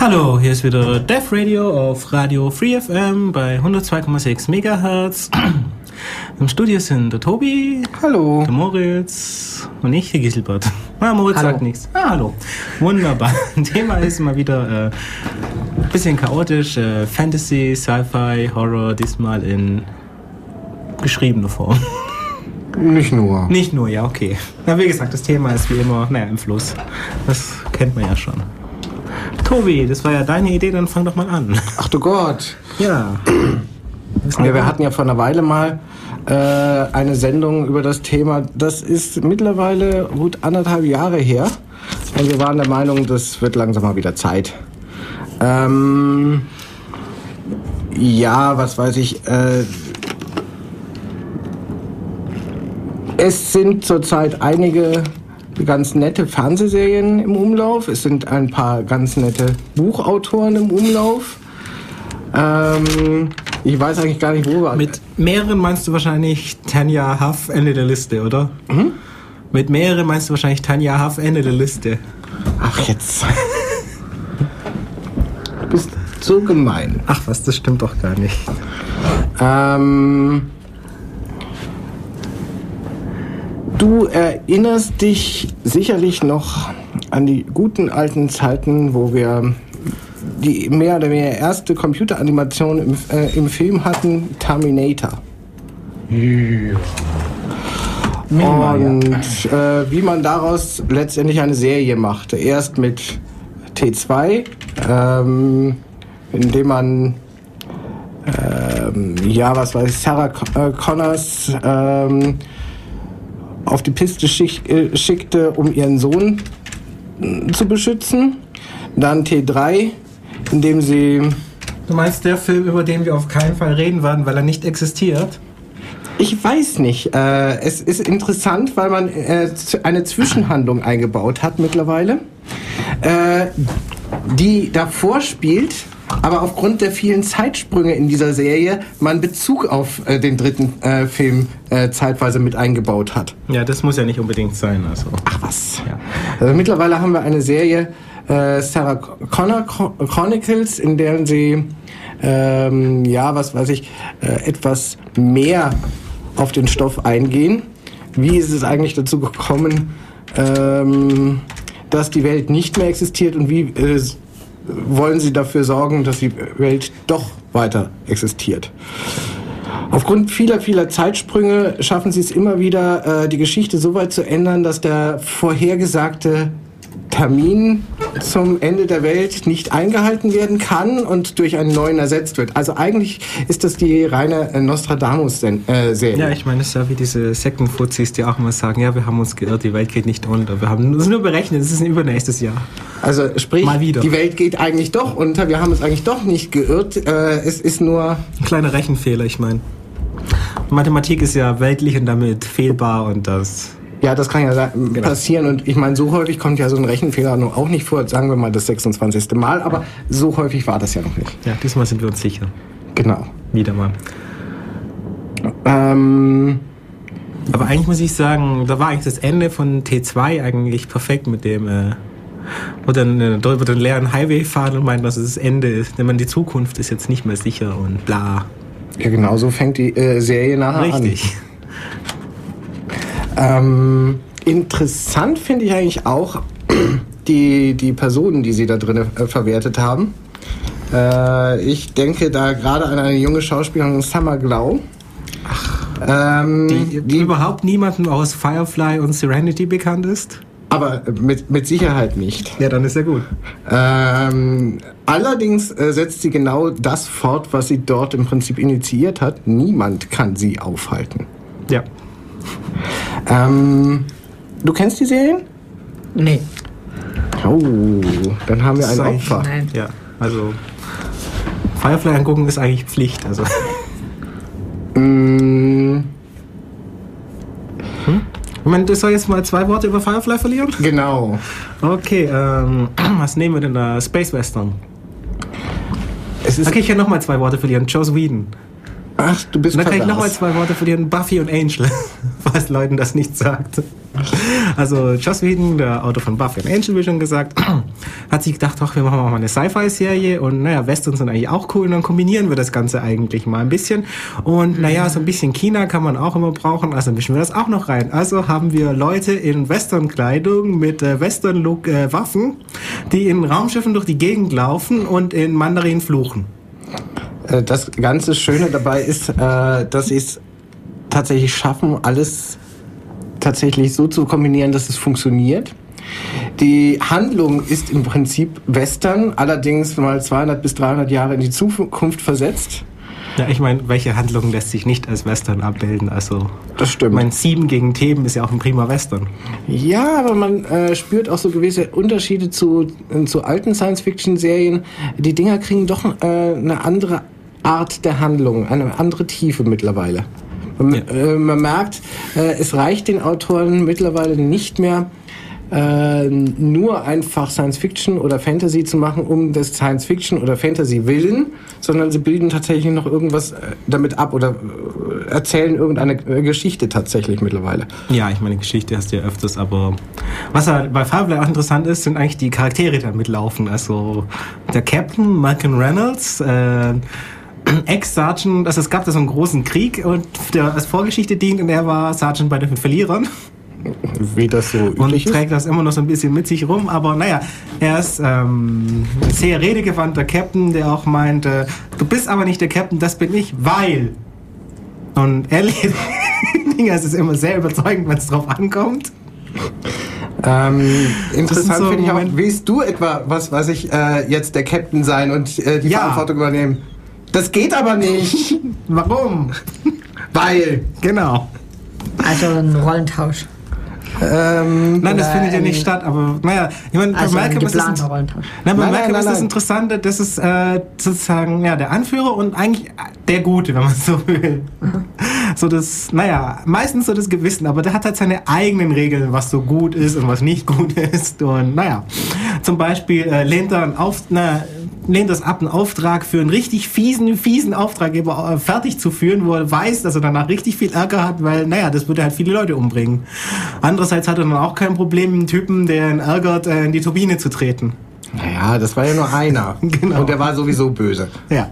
Hallo, hier ist wieder Death Radio auf Radio Free FM bei 102,6 Megahertz. Im Studio sind der Tobi, Hallo. der Moritz und ich, der Giselbert. Ah, Moritz Hallo. sagt nichts. Ah, hallo. Wunderbar. Thema ist mal wieder äh, ein bisschen chaotisch. Äh, Fantasy, Sci-Fi, Horror, diesmal in geschriebener Form. Nicht nur. Nicht nur, ja, okay. Na, wie gesagt, das Thema ist wie immer, naja, im Fluss. Das kennt man ja schon. Tobi, das war ja deine Idee, dann fang doch mal an. Ach du Gott. Ja. Ja, wir hatten ja vor einer Weile mal äh, eine Sendung über das Thema. Das ist mittlerweile gut anderthalb Jahre her. Und wir waren der Meinung, das wird langsam mal wieder Zeit. Ähm, ja, was weiß ich. Äh, es sind zurzeit einige ganz nette Fernsehserien im Umlauf. Es sind ein paar ganz nette Buchautoren im Umlauf. Ähm, ich weiß eigentlich gar nicht, wo wir. Mit mehreren meinst du wahrscheinlich Tanja Huff, Ende der Liste, oder? Hm? Mit mehreren meinst du wahrscheinlich Tanja Huff, Ende der Liste. Ach, jetzt. Du bist so gemein. Ach was, das stimmt doch gar nicht. Ähm, du erinnerst dich sicherlich noch an die guten alten Zeiten, wo wir die mehr oder weniger erste Computeranimation im, äh, im Film hatten, Terminator. Und äh, wie man daraus letztendlich eine Serie machte. Erst mit T2, ähm, indem man ähm, ja, was weiß ich, Sarah äh, Connors ähm, auf die Piste schick, äh, schickte, um ihren Sohn äh, zu beschützen. Dann T3, indem sie Du meinst der Film, über den wir auf keinen Fall reden werden, weil er nicht existiert? Ich weiß nicht. Äh, es ist interessant, weil man äh, eine Zwischenhandlung eingebaut hat mittlerweile, äh, die davor spielt, aber aufgrund der vielen Zeitsprünge in dieser Serie man Bezug auf äh, den dritten äh, Film äh, zeitweise mit eingebaut hat. Ja, das muss ja nicht unbedingt sein, also. Ach was. Ja. Also mittlerweile haben wir eine Serie, äh, Sarah Connor Chron- Chronicles, in der sie, ähm, ja, was weiß ich, äh, etwas mehr auf den Stoff eingehen. Wie ist es eigentlich dazu gekommen, ähm, dass die Welt nicht mehr existiert und wie äh, wollen sie dafür sorgen, dass die Welt doch weiter existiert? Aufgrund vieler, vieler Zeitsprünge schaffen sie es immer wieder, äh, die Geschichte so weit zu ändern, dass der vorhergesagte Termin zum Ende der Welt nicht eingehalten werden kann und durch einen neuen ersetzt wird. Also eigentlich ist das die reine äh, Nostradamus-Serie. Ja, ich meine, das ist ja wie diese Sektenfuzis, die auch immer sagen, ja, wir haben uns geirrt, die Welt geht nicht unter. Wir haben das nur berechnet, es ist ein übernächstes Jahr. also sprich, Mal wieder. die Welt geht eigentlich doch unter. Wir haben uns eigentlich doch nicht geirrt. Äh, es ist nur Ein kleiner Rechenfehler, ich meine. Mathematik ist ja weltlich und damit fehlbar und das. Ja, das kann ja sa- passieren und ich meine, so häufig kommt ja so ein Rechenfehler nun auch nicht vor, sagen wir mal das 26. Mal, aber so häufig war das ja noch nicht. Ja, diesmal sind wir uns sicher. Genau. Wieder mal. Ähm, Aber eigentlich muss ich sagen, da war eigentlich das Ende von T2 eigentlich perfekt mit dem, äh, wo dann äh, dort über den leeren Highway fahren und meinen, dass es das Ende ist. Denn man, die Zukunft ist jetzt nicht mehr sicher und bla. ja, genau so fängt die äh, Serie nachher Richtig. an. Ähm, interessant finde ich eigentlich auch die, die Personen, die sie da drin äh, verwertet haben. Äh, ich denke da gerade an eine junge Schauspielerin, Summer Glau. Ähm, Die, die, überhaupt niemandem aus Firefly und Serenity bekannt ist? aber mit, mit Sicherheit nicht. Ja, dann ist ja gut. Ähm, allerdings äh, setzt sie genau das fort, was sie dort im Prinzip initiiert hat. Niemand kann sie aufhalten. Ja. Ähm, du kennst die Serien? Nee. Oh, dann haben wir ein Sei- Opfer. Nein. Ja, also Firefly angucken ist eigentlich Pflicht. Also Mm, ich meine, das soll jetzt mal zwei Worte über Firefly verlieren. genau. Okay, ähm, was nehmen wir denn da? Space Western. Es ist, Okay, ich kann noch mal zwei Worte verlieren. Joss Whedon. Ach, du bist Und dann kann ich noch mal pervers. zwei Worte verlieren. Buffy und Angel. Falls Leuten das nicht sagt. Also Joss Whedon, der Autor von Buffy und Angel, wie schon gesagt, hat sich gedacht, ach, wir machen mal eine Sci-Fi-Serie und naja, Westerns sind eigentlich auch cool und dann kombinieren wir das Ganze eigentlich mal ein bisschen. Und naja, so ein bisschen China kann man auch immer brauchen, also mischen wir das auch noch rein. Also haben wir Leute in Western-Kleidung mit äh, Western-Look-Waffen, äh, die in Raumschiffen durch die Gegend laufen und in Mandarin fluchen. Äh, das ganze Schöne dabei ist, äh, dass sie es tatsächlich schaffen, alles tatsächlich so zu kombinieren, dass es funktioniert. Die Handlung ist im Prinzip Western, allerdings mal 200 bis 300 Jahre in die Zukunft versetzt. Ja, ich meine, welche Handlung lässt sich nicht als Western abbilden? Also, das stimmt. Mein Sieben gegen Theben ist ja auch ein prima Western. Ja, aber man äh, spürt auch so gewisse Unterschiede zu, äh, zu alten Science-Fiction-Serien. Die Dinger kriegen doch äh, eine andere Art der Handlung, eine andere Tiefe mittlerweile. Man, ja. äh, man merkt, äh, es reicht den Autoren mittlerweile nicht mehr, äh, nur einfach Science Fiction oder Fantasy zu machen, um das Science Fiction oder Fantasy willen, sondern sie bilden tatsächlich noch irgendwas äh, damit ab oder äh, erzählen irgendeine äh, Geschichte tatsächlich mittlerweile. Ja, ich meine, Geschichte hast du ja öfters, aber was halt bei Firefly auch interessant ist, sind eigentlich die Charaktere, die da mitlaufen. Also der Captain, Malcolm Reynolds, äh, Ex-Sergeant, also es gab da so einen großen Krieg und der als Vorgeschichte dient und er war Sergeant bei den Verlierern. Wie das so üblich Und trägt das immer noch so ein bisschen mit sich rum, aber naja, er ist ähm, ein sehr redegewandter Captain, der auch meinte, du bist aber nicht der Captain, das bin ich, weil. Und ehrlich, es ist immer sehr überzeugend, wenn es drauf ankommt. Ähm, interessant so finde ich auch, willst du etwa, was weiß ich, äh, jetzt der Captain sein und äh, die ja. Verantwortung übernehmen? Das geht aber nicht. Warum? Weil. Genau. Also ein Rollentausch. Ähm, nein, das findet ja nicht statt, aber naja, ich meine, also bei Malcolm ist das, nein, nein, bei Malcolm ist das Interessante, das ist äh, sozusagen ja, der Anführer und eigentlich der Gute, wenn man so will. Mhm. So das, naja, meistens so das Gewissen, aber der hat halt seine eigenen Regeln, was so gut ist und was nicht gut ist und naja, zum Beispiel äh, lehnt er auf, na, lehnt das ab, einen Auftrag für einen richtig fiesen, fiesen Auftraggeber äh, fertig zu führen, wo er weiß, dass er danach richtig viel Ärger hat, weil, naja, das würde halt viele Leute umbringen. Andererseits hat er dann auch kein Problem, einen Typen, der ihn ärgert, äh, in die Turbine zu treten. Naja, das war ja nur einer. genau. Und der war sowieso böse. Ja.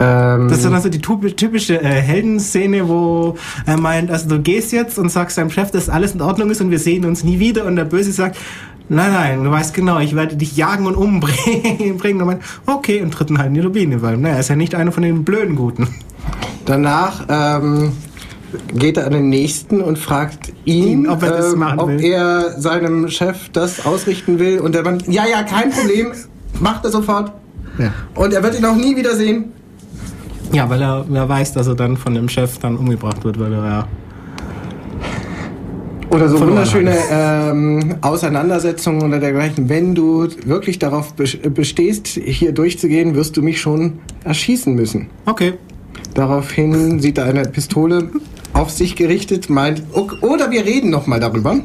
Ähm das ist dann also die typische äh, Heldenszene, wo er meint, also du gehst jetzt und sagst deinem Chef, dass alles in Ordnung ist und wir sehen uns nie wieder und der Böse sagt, Nein, nein, du weißt genau, ich werde dich jagen und umbringen. Und man, okay, und dritten halt in die Turbine, weil naja, ist ja nicht einer von den blöden Guten. Danach ähm, geht er an den nächsten und fragt ihn, ob, er, ähm, ob er, seinem Chef das ausrichten will. Und der Mann, ja, ja, kein Problem, macht er sofort. Ja. Und er wird ihn auch nie wiedersehen. Ja, weil er, er weiß, dass er dann von dem Chef dann umgebracht wird, weil er ja oder so wunderschöne ähm, Auseinandersetzungen oder dergleichen. Wenn du wirklich darauf bestehst, hier durchzugehen, wirst du mich schon erschießen müssen. Okay. Daraufhin sieht er eine Pistole auf sich gerichtet, meint, oder wir reden noch mal darüber.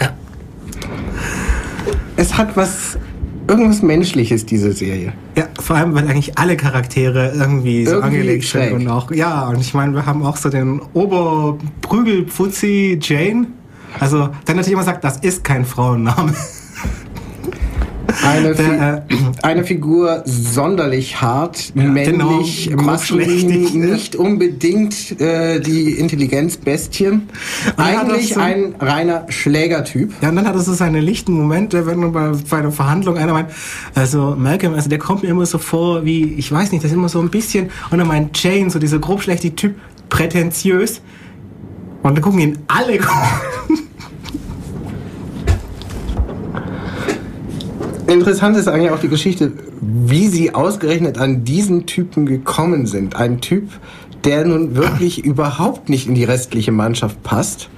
Ja. Es hat was irgendwas Menschliches, diese Serie. Ja, vor allem, weil eigentlich alle Charaktere irgendwie so irgendwie angelegt schräg. sind und auch, ja, und ich meine, wir haben auch so den Oberprügelpfutzi Jane, also, dann natürlich immer sagt, das ist kein Frauenname. Eine, Der, äh, eine Figur sonderlich hart, ja, männlich, genau, maskulin, nicht unbedingt äh, die Intelligenzbestie. Eigentlich so, ein reiner Schlägertyp. Ja, und dann hat er so seine lichten Momente, wenn bei, bei einer Verhandlung einer meint, also Malcolm, also der kommt mir immer so vor wie, ich weiß nicht, das ist immer so ein bisschen, und er meint Jane, so dieser grobschlechte Typ, prätentiös. Und dann gucken ihn alle Interessant ist eigentlich auch die Geschichte, wie sie ausgerechnet an diesen Typen gekommen sind. Ein Typ, der nun wirklich überhaupt nicht in die restliche Mannschaft passt.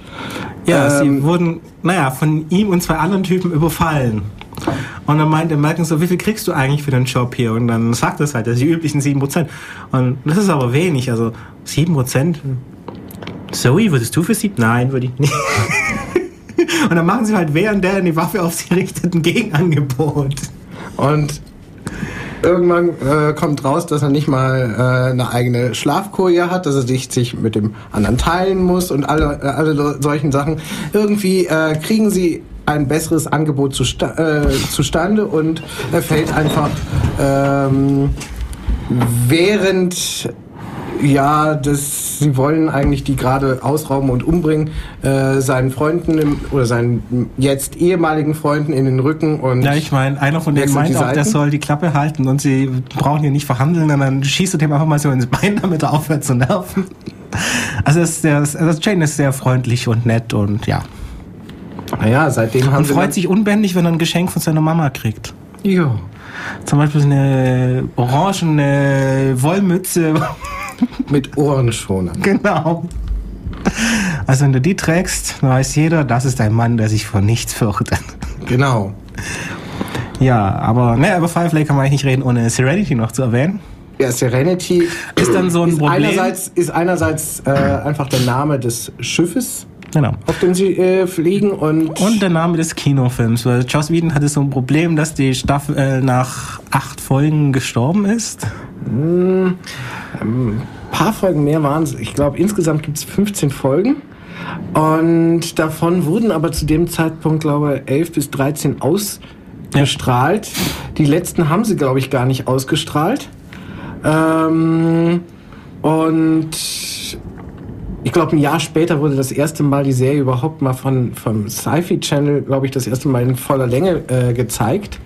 Ja, ähm, sie wurden, naja, von ihm und zwei anderen Typen überfallen. Und dann meinte Malcolm so, wie viel kriegst du eigentlich für den Job hier? Und dann sagt es halt, das sind die üblichen 7%. Und das ist aber wenig, also 7%. Zoe, würdest du für sieben? Nein, würde ich nicht. Und dann machen sie halt während der die Waffe auf sie richtet ein Gegenangebot. Und irgendwann äh, kommt raus, dass er nicht mal äh, eine eigene Schlafkoje hat, dass er sich, sich mit dem anderen teilen muss und alle, äh, alle solchen Sachen. Irgendwie äh, kriegen sie ein besseres Angebot zusta äh, zustande und er fällt einfach ähm, während ja, das, sie wollen eigentlich die gerade ausrauben und umbringen, äh, seinen Freunden im, oder seinen jetzt ehemaligen Freunden in den Rücken und. Ja, ich meine, einer von denen meint auch, der soll die Klappe halten und sie brauchen hier nicht verhandeln, und dann schießt er dem einfach mal so ins Bein, damit er aufhört zu nerven. Also, das, das, das Jane ist sehr freundlich und nett und ja. Naja, seitdem haben und sie. freut sich unbändig, wenn er ein Geschenk von seiner Mama kriegt. Ja. Zum Beispiel eine orangene Wollmütze. Mit Ohrenschoner. Genau. Also wenn du die trägst, dann weiß jeder, das ist ein Mann, der sich vor nichts fürchtet. Genau. Ja, aber ne, über Firefly kann man eigentlich nicht reden, ohne Serenity noch zu erwähnen. Ja, Serenity ist dann so ein Problem. Einerseits, ist einerseits äh, einfach der Name des Schiffes, genau. auf dem sie äh, fliegen und und der Name des Kinofilms, weil Joss Whedon hatte so ein Problem, dass die Staffel äh, nach acht Folgen gestorben ist. Hm, ein paar Folgen mehr waren es. Ich glaube, insgesamt gibt es 15 Folgen. Und davon wurden aber zu dem Zeitpunkt, glaube ich, 11 bis 13 ausgestrahlt. Ja. Die letzten haben sie, glaube ich, gar nicht ausgestrahlt. Ähm, und ich glaube, ein Jahr später wurde das erste Mal die Serie überhaupt mal von, vom Sci-Fi Channel, glaube ich, das erste Mal in voller Länge äh, gezeigt.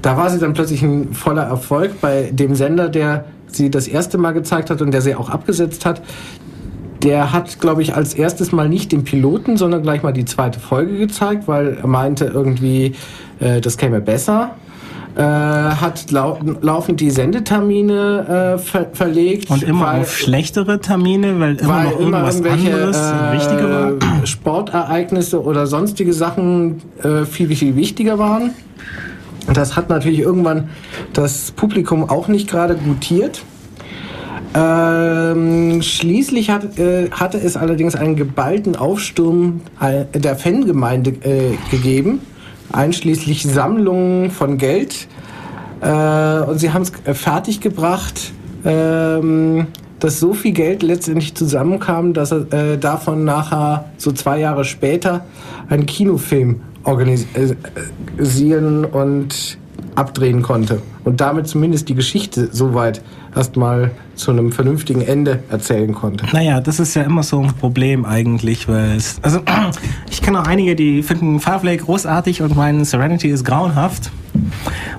Da war sie dann plötzlich ein voller Erfolg bei dem Sender, der sie das erste Mal gezeigt hat und der sie auch abgesetzt hat. Der hat, glaube ich, als erstes Mal nicht den Piloten, sondern gleich mal die zweite Folge gezeigt, weil er meinte irgendwie, äh, das käme besser. Äh, hat lau laufend die Sendetermine äh, ver verlegt. Und immer weil, auf schlechtere Termine, weil immer weil noch irgendwas immer anderes äh, wichtiger war. Sportereignisse oder sonstige Sachen äh, viel, viel wichtiger waren. Das hat natürlich irgendwann das Publikum auch nicht gerade gutiert. Ähm, schließlich hat, äh, hatte es allerdings einen geballten Aufsturm der Fangemeinde äh, gegeben, einschließlich Sammlungen von Geld. Äh, und sie haben es äh, fertiggebracht, ähm, dass so viel Geld letztendlich zusammenkam, dass er äh, davon nachher so zwei Jahre später ein Kinofilm organisieren und abdrehen konnte und damit zumindest die Geschichte soweit erstmal zu einem vernünftigen Ende erzählen konnte. Naja, das ist ja immer so ein Problem eigentlich, weil also ich kenne auch einige, die finden Firefly großartig und meinen Serenity ist grauenhaft.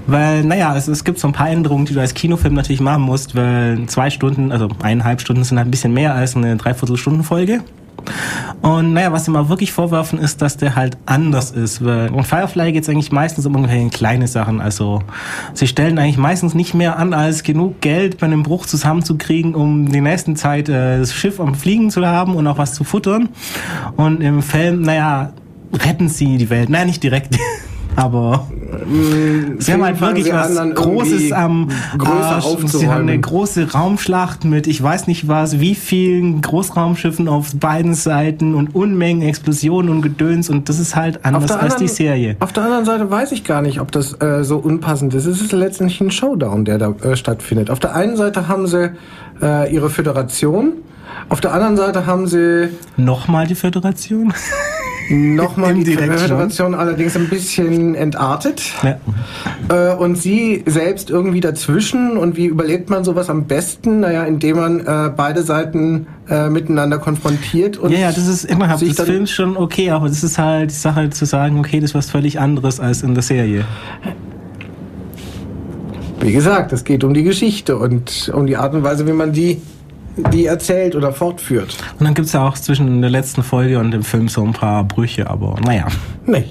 Weil, naja, es, es gibt so ein paar Änderungen, die du als Kinofilm natürlich machen musst, weil zwei Stunden, also eineinhalb Stunden sind halt ein bisschen mehr als eine Dreiviertelstunden-Folge. Und naja, was sie mal wirklich vorwerfen, ist, dass der halt anders ist. In Firefly geht es eigentlich meistens um irgendwelche kleine Sachen. Also sie stellen eigentlich meistens nicht mehr an, als genug Geld bei einem Bruch zusammenzukriegen, um die nächsten Zeit äh, das Schiff am Fliegen zu haben und auch was zu futtern. Und im Film, naja, retten sie die Welt. Naja, nicht direkt. aber mm, sie haben halt wirklich was Großes am Arsch. Sie haben eine große Raumschlacht mit ich weiß nicht was, wie vielen Großraumschiffen auf beiden Seiten und Unmengen Explosionen und Gedöns und das ist halt anders als anderen, die Serie. Auf der anderen Seite weiß ich gar nicht, ob das äh, so unpassend ist. Es ist letztendlich ein Showdown, der da äh, stattfindet. Auf der einen Seite haben sie äh, ihre Föderation, auf der anderen Seite haben sie nochmal die Föderation. nochmal die Föderation allerdings ein bisschen entartet. Ja. Äh, und sie selbst irgendwie dazwischen. Und wie überlebt man sowas am besten? Naja, indem man äh, beide Seiten äh, miteinander konfrontiert. Und ja, ja, das ist innerhalb des Films schon okay, aber das ist halt die Sache zu sagen, okay, das ist was völlig anderes als in der Serie. Wie gesagt, es geht um die Geschichte und um die Art und Weise, wie man die die erzählt oder fortführt. Und dann gibt es ja auch zwischen der letzten Folge und dem Film so ein paar Brüche, aber naja. Naja.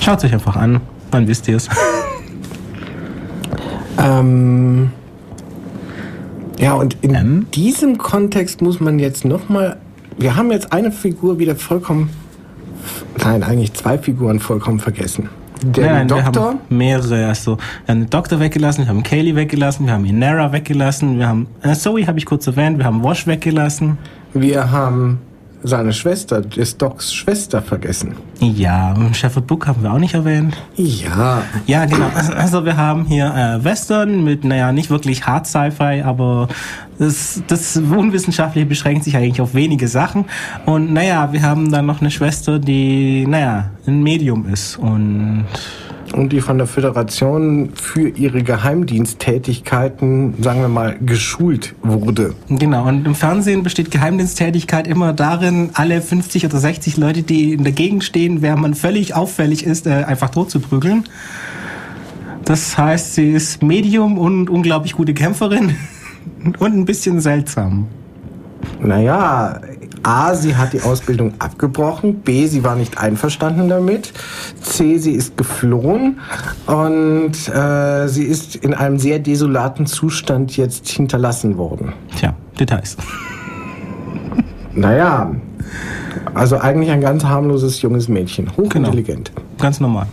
Schaut euch einfach an, dann wisst ihr es. ähm, ja, und in ähm? diesem Kontext muss man jetzt nochmal. Wir haben jetzt eine Figur wieder vollkommen. Nein, eigentlich zwei Figuren vollkommen vergessen. Der nein, nein, Doktor? Wir haben mehrere. Also, wir haben den Doktor weggelassen, wir haben Kaylee weggelassen, wir haben Inara weggelassen, wir haben äh, Zoe habe ich kurz erwähnt, wir haben Wash weggelassen. Wir haben seine Schwester, des Docs Schwester, vergessen. Ja, Shepard Book haben wir auch nicht erwähnt. Ja. Ja, genau. Also wir haben hier äh, Western mit, naja, nicht wirklich Hard Sci-Fi, aber das, das Unwissenschaftliche beschränkt sich eigentlich auf wenige Sachen. Und naja, wir haben dann noch eine Schwester, die, naja, ein Medium ist. Und Und die von der Föderation für ihre Geheimdiensttätigkeiten, sagen wir mal, geschult wurde. Genau, und im Fernsehen besteht Geheimdiensttätigkeit immer darin, alle 50 oder 60 Leute, die in der Gegend stehen, während man völlig auffällig ist, äh, einfach totzuprügeln. Das heißt, sie ist Medium und unglaublich gute Kämpferin und ein bisschen seltsam. Naja, A, sie hat die Ausbildung abgebrochen. B, sie war nicht einverstanden damit. C, sie ist geflohen. Und äh, sie ist in einem sehr desolaten Zustand jetzt hinterlassen worden. Tja, Details. Naja, also eigentlich ein ganz harmloses junges Mädchen. Hochintelligent. Ganz normal.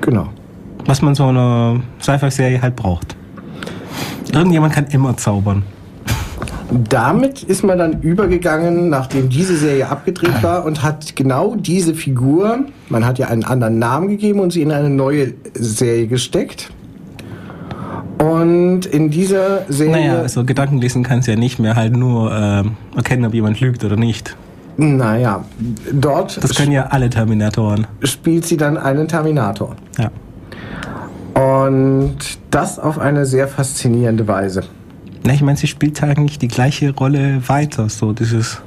Genau. Was man so in einer Sci-Fi-Serie halt braucht. Irgendjemand kann immer zaubern. Damit ist man dann übergegangen, nachdem diese Serie abgedreht war und hat genau diese Figur, man hat ja einen anderen Namen gegeben und sie in eine neue Serie gesteckt. Und in dieser Serie, Naja, also Gedanken lesen kannst ja nicht mehr, halt nur ähm, erkennen, ob jemand lügt oder nicht. naja, dort Das können ja alle Terminatoren. spielt sie dann einen Terminator. Ja. Und das auf eine sehr faszinierende Weise. Na, ich meine, sie spielt eigentlich die gleiche Rolle weiter. So dieses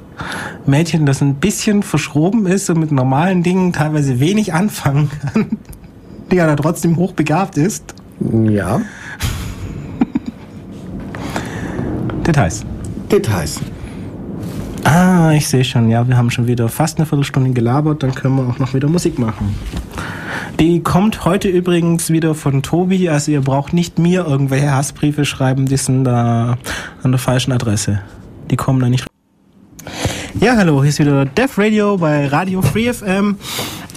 Mädchen, das ein bisschen verschroben ist und mit normalen Dingen teilweise wenig anfangen kann, die aber trotzdem hochbegabt ist. Ja, Details. Details. Ah, ich sehe schon, ja, wir haben schon wieder fast eine Viertelstunde gelabert, dann können wir auch noch wieder Musik machen. Die kommt heute übrigens wieder von Tobi, also ihr braucht nicht mir irgendwelche Hassbriefe schreiben, die sind da an der falschen Adresse. Die kommen da nicht. Ja, hallo, hier ist wieder Def Radio bei Radio Free FM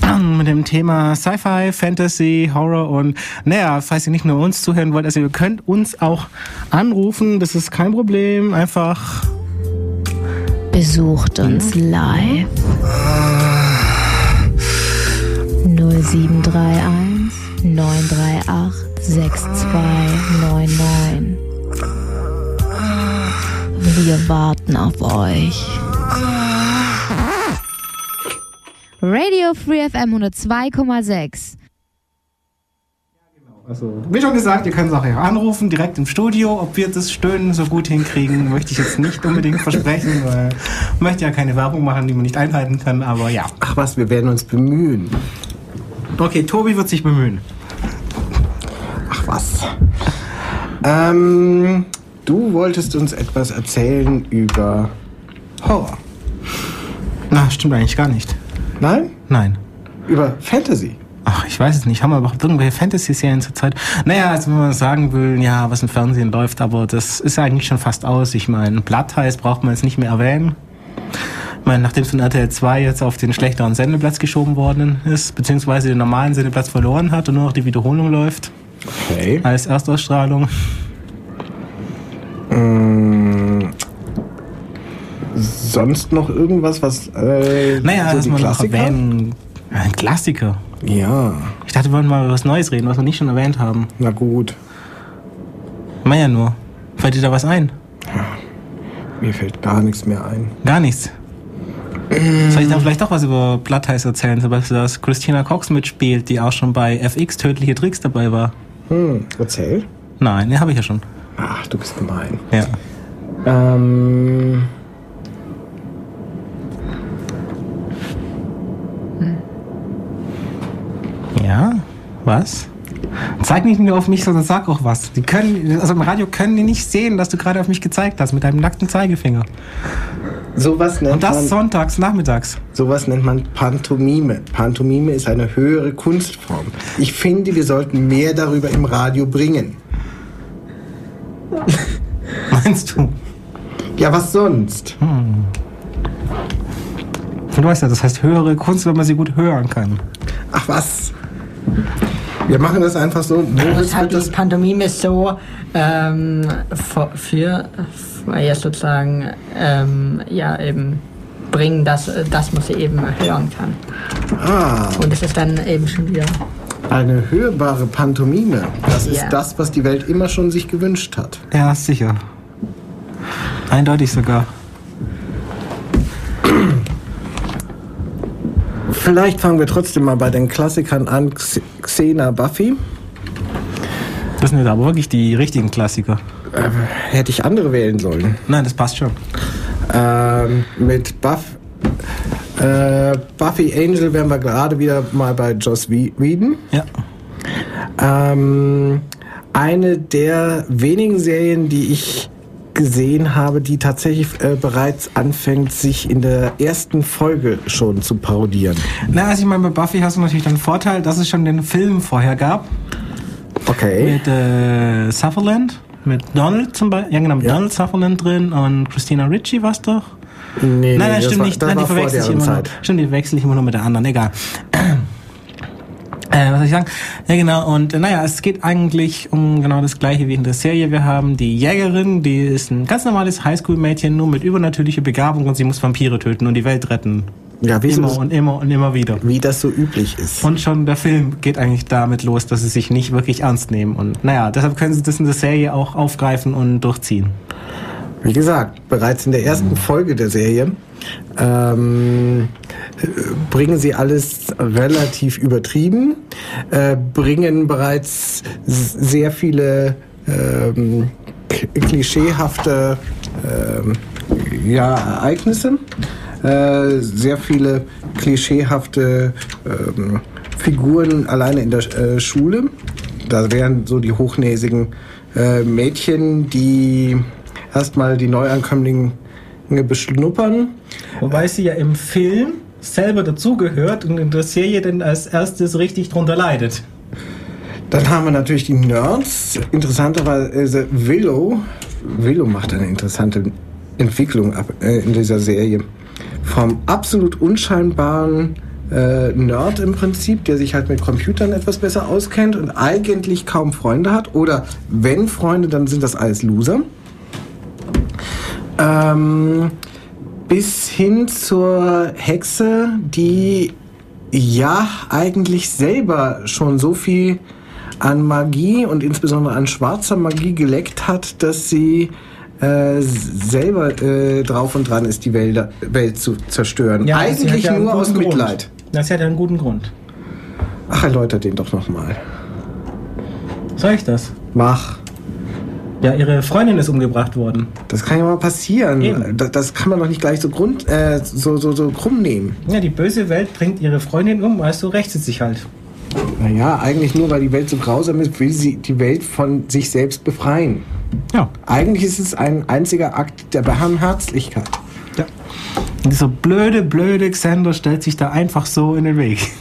mit dem Thema Sci-Fi, Fantasy, Horror und naja, falls ihr nicht nur uns zuhören wollt, also ihr könnt uns auch anrufen, das ist kein Problem, einfach Besucht uns live. 0731 938 6299. Wir warten auf euch. Radio Free FM 102,6. Also, wie schon gesagt, ihr könnt es auch hier anrufen, direkt im Studio. Ob wir das Stöhnen so gut hinkriegen, möchte ich jetzt nicht unbedingt versprechen, weil ich möchte ja keine Werbung machen, die man nicht einhalten kann, aber ja. Ach was, wir werden uns bemühen. Okay, Tobi wird sich bemühen. Ach was. Ähm, du wolltest uns etwas erzählen über Horror. Na, stimmt eigentlich gar nicht. Nein? Nein. Über Fantasy. Ach, ich weiß es nicht. Haben wir überhaupt irgendwelche Fantasy-Serien zurzeit? Naja, also wenn man sagen will, ja, was im Fernsehen läuft, aber das ist eigentlich schon fast aus. Ich meine, Bloodheiß braucht man jetzt nicht mehr erwähnen. Meine, nachdem es von RTL 2 jetzt auf den schlechteren Sendeplatz geschoben worden ist, beziehungsweise den normalen Sendeplatz verloren hat und nur noch die Wiederholung läuft Okay. als Erstausstrahlung. Mm, sonst noch irgendwas, was. Äh, Naja, so dass man noch erwähnen. Ein Klassiker. Ja, Ich dachte, wir wollten mal über was Neues reden, was wir nicht schon erwähnt haben. na gut. Meja nur. Fällt dir da was ein? Mir fällt gar nichts mehr ein. Gar nichts. Soll ich dann vielleicht doch was über Bloodheiß erzählen? Zum Beispiel, dass Christina Cox mitspielt, die auch schon bei FX Tödliche Tricks dabei war. Hm, erzähl. Nein, ne, habe ich ja schon. Ach, du bist gemein. Ja. Ähm. Ja? Was? Zeig nicht nur auf mich, sondern sag auch was. Die können, also im Radio können die nicht sehen, dass du gerade auf mich gezeigt hast mit deinem nackten Zeigefinger. Sowas nennt, Und das man, sonntags, nachmittags. sowas nennt man Pantomime. Pantomime ist eine höhere Kunstform. Ich finde, wir sollten mehr darüber im Radio bringen. Meinst du? Ja, was sonst? Du weißt ja, das heißt höhere Kunst, wenn man sie gut hören kann. Ach was? Wir machen das einfach so. Moritz die das Pantomime so ähm, für, ja sozusagen ähm, ja eben bringen, dass, dass man sie eben hören kann. Ah, Und es ist dann eben schon wieder. eine hörbare Pantomime. Das ist Ja. das, was die Welt immer schon sich gewünscht hat. Ja, sicher. Eindeutig sogar. Vielleicht fangen wir trotzdem mal bei den Klassikern an. Xena Buffy. Das sind jetzt aber wirklich die richtigen Klassiker. Äh, hätte ich andere wählen sollen. Nein, das passt schon. Ähm, mit Buff, äh, Buffy Angel wären wir gerade wieder mal bei Joss Whe- Whedon. Ja. Ähm, eine der wenigen Serien, die ich gesehen habe, die tatsächlich äh, bereits anfängt, sich in der ersten Folge schon zu parodieren. Na, also ich meine, bei Buffy hast du natürlich den Vorteil, dass es schon den Film vorher gab. Okay. Mit äh, Sutherland. Mit Donald zum Beispiel. Ja, genau, mit Ja. Donald Sutherland drin und Christina Ritchie war's doch. Nee, Nein, nein, stimmt war, nicht. Nein, die war verwechsel ich nur. Stimmt, die wechsle ich immer nur mit der anderen. Egal. Äh, was soll ich sagen? Ja, genau. Und äh, naja, es geht eigentlich um genau das gleiche wie in der Serie. Wir haben die Jägerin, die ist ein ganz normales Highschool-Mädchen, nur mit übernatürlicher Begabung und sie muss Vampire töten und die Welt retten. Ja, wie, Immer so, und immer und immer wieder. wie das so üblich ist. Und schon der Film geht eigentlich damit los, dass sie sich nicht wirklich ernst nehmen. Und naja, deshalb können sie das in der Serie auch aufgreifen und durchziehen. Wie gesagt, bereits in der ersten Folge der Serie ähm, äh, bringen sie alles relativ übertrieben, äh, bringen bereits sehr viele ähm, klischeehafte ähm, ja, Ereignisse, äh, sehr viele klischeehafte ähm, Figuren alleine in der äh, Schule. Da wären so die hochnäsigen äh, Mädchen, die erstmal die Neuankömmlinge beschnuppern. Wobei sie ja im Film selber dazugehört und in der Serie dann als erstes richtig drunter leidet. Dann haben wir natürlich die Nerds. Interessanterweise Willow. Willow macht eine interessante Entwicklung ab, äh, in dieser Serie. Vom absolut unscheinbaren äh, Nerd im Prinzip, der sich halt mit Computern etwas besser auskennt und eigentlich kaum Freunde hat. Oder wenn Freunde, dann sind das alles Loser. Ähm, bis hin zur Hexe, die ja eigentlich selber schon so viel an Magie und insbesondere an schwarzer Magie geleckt hat, dass sie äh, selber äh, drauf und dran ist, die Wälder, Welt zu zerstören. sie eigentlich ja nur aus guten Mitleid. Grund. Das hat ja einen guten Grund. Ach, erläutert den doch nochmal. Soll ich das? Mach. Ja, ihre Freundin ist umgebracht worden. Das kann ja mal passieren. Das, das kann man doch nicht gleich so grund, äh, so, so, so krumm nehmen. Ja, die böse Welt bringt ihre Freundin um, weißt du, rächt sie sich halt. Naja, eigentlich nur, weil die Welt so grausam ist, will sie die Welt von sich selbst befreien. Ja. Eigentlich ist es ein einziger Akt der Barmherzigkeit. ja. Und dieser blöde, blöde Xander stellt sich da einfach so in den Weg.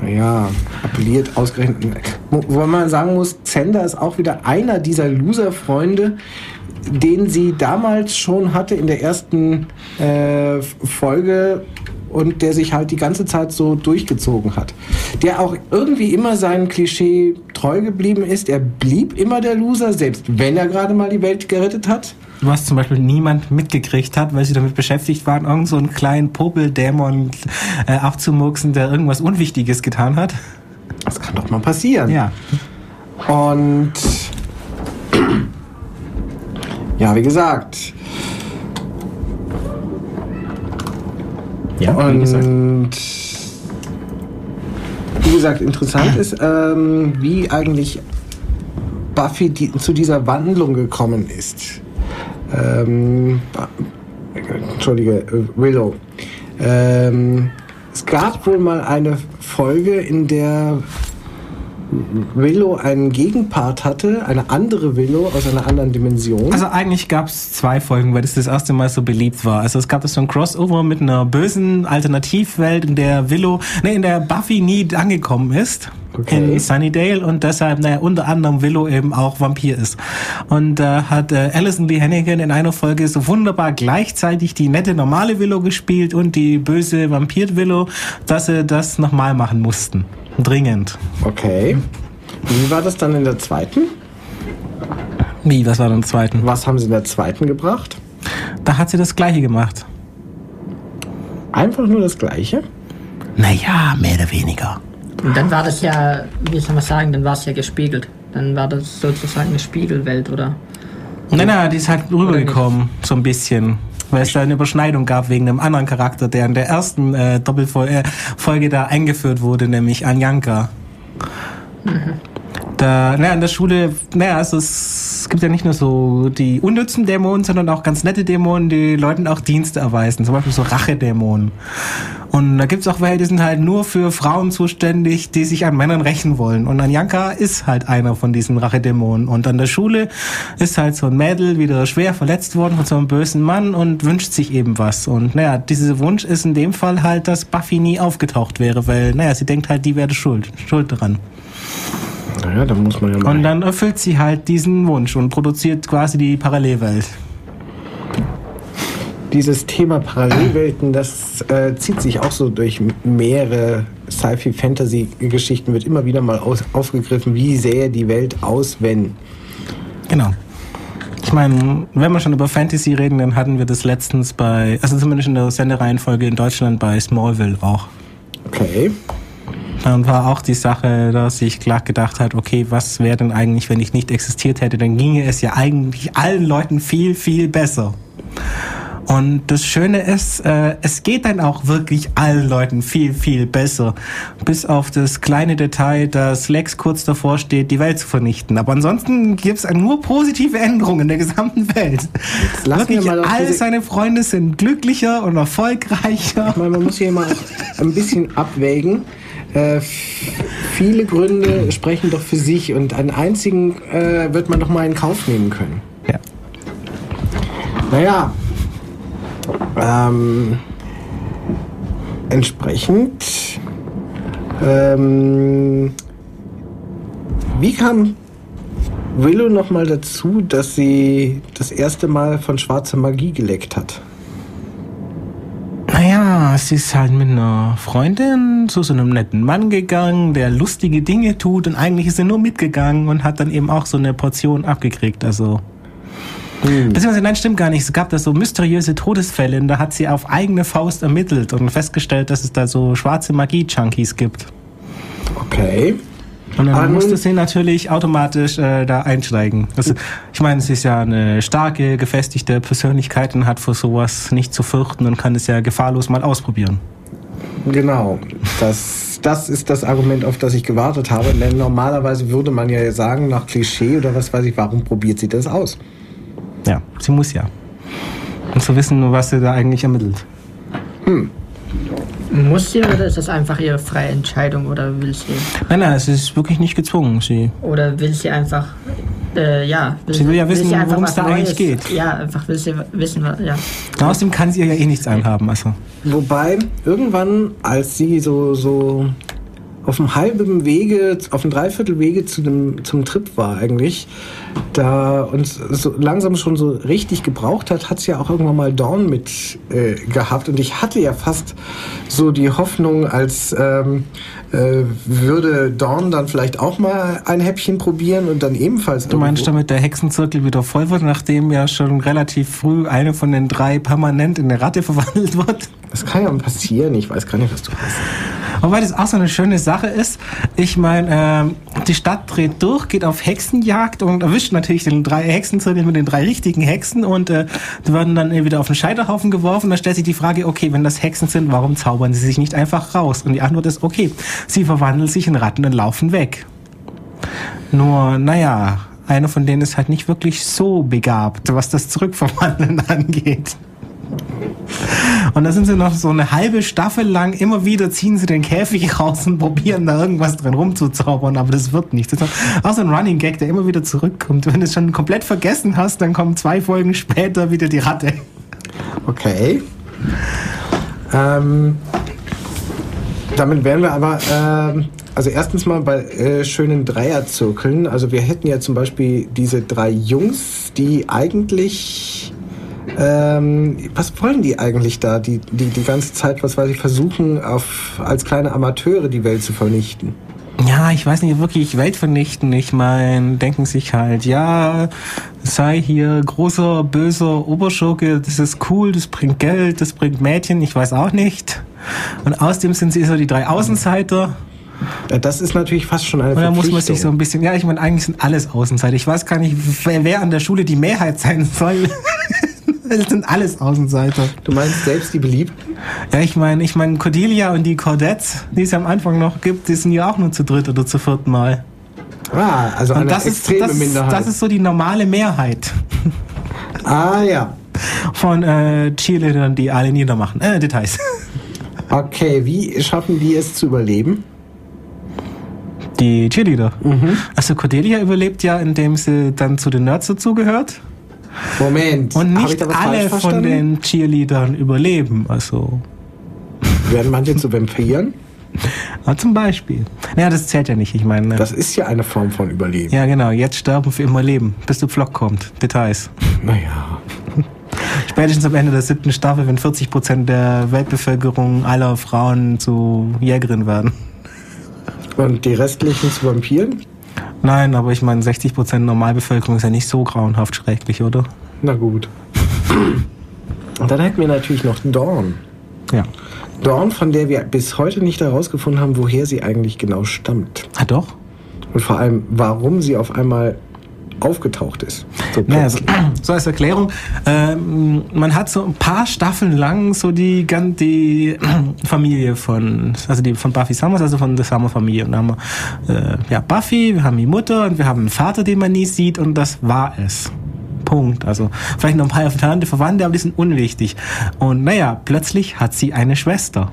Naja, appelliert ausgerechnet. Wo wo man sagen muss, Zender ist auch wieder einer dieser Loser-Freunde, den sie damals schon hatte in der ersten äh, Folge und der sich halt die ganze Zeit so durchgezogen hat. Der auch irgendwie immer seinem Klischee treu geblieben ist. Er blieb immer der Loser, selbst wenn er gerade mal die Welt gerettet hat. Was zum Beispiel niemand mitgekriegt hat, weil sie damit beschäftigt waren, irgend so einen kleinen Popeldämon äh, abzumurksen, der irgendwas Unwichtiges getan hat. Das kann doch mal passieren. Ja. Und ja, wie gesagt. Ja, wie gesagt. Und wie gesagt, interessant ist, ähm, wie eigentlich Buffy die, zu dieser Wandlung gekommen ist. Ähm, Entschuldige, äh, Willow. Ähm, es gab wohl mal eine Folge, in der Willow einen Gegenpart hatte, eine andere Willow aus einer anderen Dimension. Also eigentlich gab es zwei Folgen, weil das das erste Mal so beliebt war. Also es gab so ein Crossover mit einer bösen Alternativwelt, in der Willow, ne, in der Buffy nie angekommen ist. Okay. In Sunnydale und deshalb, naja, unter anderem Willow eben auch Vampir ist. Und äh, hat äh, Alison Lee Hannigan in einer Folge so wunderbar gleichzeitig die nette normale Willow gespielt und die böse Vampir-Willow, dass sie das nochmal machen mussten. Dringend. Okay. Wie war das dann in der zweiten? Wie, was war dann im zweiten? Was haben sie in der zweiten gebracht? Da hat sie das gleiche gemacht. Einfach nur das Gleiche? Naja, mehr oder weniger. Und dann war das ja, wie soll man sagen, dann war es ja gespiegelt. Dann war das sozusagen eine Spiegelwelt, oder? Nein, nein, die ist halt rübergekommen, so ein bisschen. Weil es da eine Überschneidung gab wegen einem anderen Charakter, der in der ersten äh, Doppelfolge äh, da eingeführt wurde, nämlich Anjanka. Da, naja, in der Schule, naja, also es gibt ja nicht nur so die unnützen Dämonen, sondern auch ganz nette Dämonen, die Leuten auch Dienste erweisen. Zum Beispiel so Rachedämonen. Und da gibt's auch welche, die sind halt nur für Frauen zuständig, die sich an Männern rächen wollen. Und Anjanka ist halt einer von diesen Rachedämonen. Und an der Schule ist halt so ein Mädel wieder schwer verletzt worden von so einem bösen Mann und wünscht sich eben was. Und naja, dieser Wunsch ist in dem Fall halt, dass Buffy nie aufgetaucht wäre, weil, naja, sie denkt halt, die wäre schuld, schuld daran. Naja, dann muss man ja mal. Und dann erfüllt sie halt diesen Wunsch und produziert quasi die Parallelwelt. Dieses Thema Parallelwelten, das äh, zieht sich auch so durch mehrere Sci-Fi-Fantasy-Geschichten, wird immer wieder mal aus, aufgegriffen, wie sähe die Welt aus, wenn. Genau. Ich meine, wenn wir schon über Fantasy reden, dann hatten wir das letztens bei, also zumindest in der Sendereihenfolge in Deutschland bei Smallville auch. Okay. Dann war auch die Sache, dass ich klar gedacht hat, okay, was wäre denn eigentlich, wenn ich nicht existiert hätte? Dann ginge es ja eigentlich allen Leuten viel, viel besser. Und das Schöne ist, äh, es geht dann auch wirklich allen Leuten viel, viel besser. Bis auf das kleine Detail, dass Lex kurz davor steht, die Welt zu vernichten. Aber ansonsten gibt es nur positive Änderungen in der gesamten Welt. lassen wir Wirklich mal auf all seine Freunde sind glücklicher und erfolgreicher. Ich meine, man muss hier mal ein bisschen abwägen. Äh, viele Gründe sprechen doch für sich und einen einzigen äh, wird man doch mal in Kauf nehmen können. Ja. Naja, ähm, entsprechend, ähm, wie kam Willow nochmal dazu, dass sie das erste Mal von schwarzer Magie geleckt hat? Naja, sie ist halt mit einer Freundin zu so einem netten Mann gegangen, der lustige Dinge tut und eigentlich ist sie nur mitgegangen und hat dann eben auch so eine Portion abgekriegt. Also. Beziehungsweise, nein, stimmt gar nicht. Es gab da so mysteriöse Todesfälle und da hat sie auf eigene Faust ermittelt und festgestellt, dass es da so schwarze Magie-Junkies gibt. Okay. Und dann nun- musste sie natürlich automatisch äh, da einsteigen. Also, ich meine, sie ist ja eine starke, gefestigte Persönlichkeit und hat vor sowas nicht zu fürchten und kann es ja gefahrlos mal ausprobieren. Genau, das, das ist das Argument, auf das ich gewartet habe. Denn normalerweise würde man ja sagen, nach Klischee oder was weiß ich, warum probiert sie das aus? Ja, sie muss ja. Und zu wissen, was sie da eigentlich ermittelt. Muss sie oder ist das einfach ihre freie Entscheidung oder will sie? Nein, nein, es ist wirklich nicht gezwungen. Sie, Oder will sie einfach, äh, ja. Sie will ja wissen, worum es da eigentlich Neues- geht. Ja, einfach will sie wissen, was, ja. außerdem kann sie ja eh nichts anhaben. Also. Wobei, irgendwann, als sie so, so auf dem halben Wege, auf dem Dreiviertelwege zu dem, zum Trip war eigentlich, da uns so langsam schon so richtig gebraucht hat, hat sie ja auch irgendwann mal Dawn mit äh, gehabt. Und ich hatte ja fast so die Hoffnung, als ähm, äh, würde Dawn dann vielleicht auch mal ein Häppchen probieren und dann ebenfalls. Du meinst, damit der Hexenzirkel wieder voll wird, nachdem ja schon relativ früh eine von den drei permanent in eine Ratte verwandelt wird? Das kann ja passieren. Ich weiß gar nicht, was du hast. Wobei das auch so eine schöne Sache ist. Ich meine, ähm, die Stadt dreht durch, geht auf Hexenjagd und erwischt natürlich den drei Hexenzirkel mit den drei richtigen Hexen und äh, die werden dann wieder auf den Scheiterhaufen geworfen. Da stellt sich die Frage, okay, wenn das Hexen sind, warum zaubern sie sich nicht einfach raus? Und die Antwort ist, okay, sie verwandeln sich in Ratten und laufen weg. Nur, naja, einer von denen ist halt nicht wirklich so begabt, was das Zurückverwandeln angeht. Und da sind sie noch so eine halbe Staffel lang, immer wieder ziehen sie den Käfig raus und probieren da irgendwas drin rumzuzaubern, aber das wird nicht. Das ist auch so ein Running Gag, der immer wieder zurückkommt. Wenn du es schon komplett vergessen hast, dann kommen zwei Folgen später wieder die Ratte. Okay. Ähm, damit wären wir aber, ähm, also erstens mal bei äh, schönen Dreierzirkeln. Also wir hätten ja zum Beispiel diese drei Jungs, die eigentlich, ähm, was wollen die eigentlich da? Die, die die ganze Zeit, was weiß ich, versuchen, auf, als kleine Amateure die Welt zu vernichten. ja, ich weiß nicht, wirklich weltvernichten. Ich meine, denken sich halt, ja, sei hier großer, böser Oberschurke, das ist cool, das bringt Geld, das bringt Mädchen, ich weiß auch nicht. Und außerdem sind sie so die drei Außenseiter. Ja, Das ist natürlich fast schon eine Und da muss man sich so ein bisschen, ja, ich meine, eigentlich sind alles Außenseiter. Ich weiß gar nicht, wer, wer an der Schule die Mehrheit sein soll. Das sind alles Außenseiter. Du meinst selbst die Beliebten? Ja, ich meine, ich meine, Cordelia und die Cordettes, die es am Anfang noch gibt, die sind ja auch nur zu dritt oder zu vierten Mal. Ah, also Und eine das ist, extreme das, ist, Minderheit. das ist so die normale Mehrheit ah ja. von äh, Cheerleadern, die alle niedermachen. Äh, Details. Okay, wie schaffen die es zu überleben? Die Cheerleader. Also Cordelia überlebt ja, indem sie dann zu den Nerds dazugehört. Moment. Und nicht alle von den Cheerleadern überleben. Also, Werden manche zu Vampiren? aber zum Beispiel. Naja, das zählt ja nicht. Ich meine, Das ist ja eine Form von Überleben. ja genau, jetzt sterben für immer leben, bis der Pflock kommt. Details. Naja. Spätestens am Ende der siebten Staffel, wenn 40 Prozent der Weltbevölkerung aller Frauen zu Jägerin werden. Und die restlichen zu Vampiren? Nein, aber ich meine, 60 Prozent Normalbevölkerung ist ja nicht so grauenhaft schrecklich, oder? Na gut. Und dann hätten wir natürlich noch Dawn. Ja. Dawn, von der wir bis heute nicht herausgefunden haben, woher sie eigentlich genau stammt. Ah, doch? Und vor allem, warum sie auf einmal aufgetaucht ist. So Naja, so, so als Erklärung, ähm, man hat so ein paar Staffeln lang so die, die Familie von, also die von Buffy Summers, also von der Summer-Familie. Und da haben wir äh, ja, Buffy, wir haben die Mutter und wir haben einen Vater, den man nie sieht und das war es. Punkt. Also vielleicht noch ein paar entfernte Verwandte, aber die sind unwichtig. Und naja, plötzlich hat sie eine Schwester.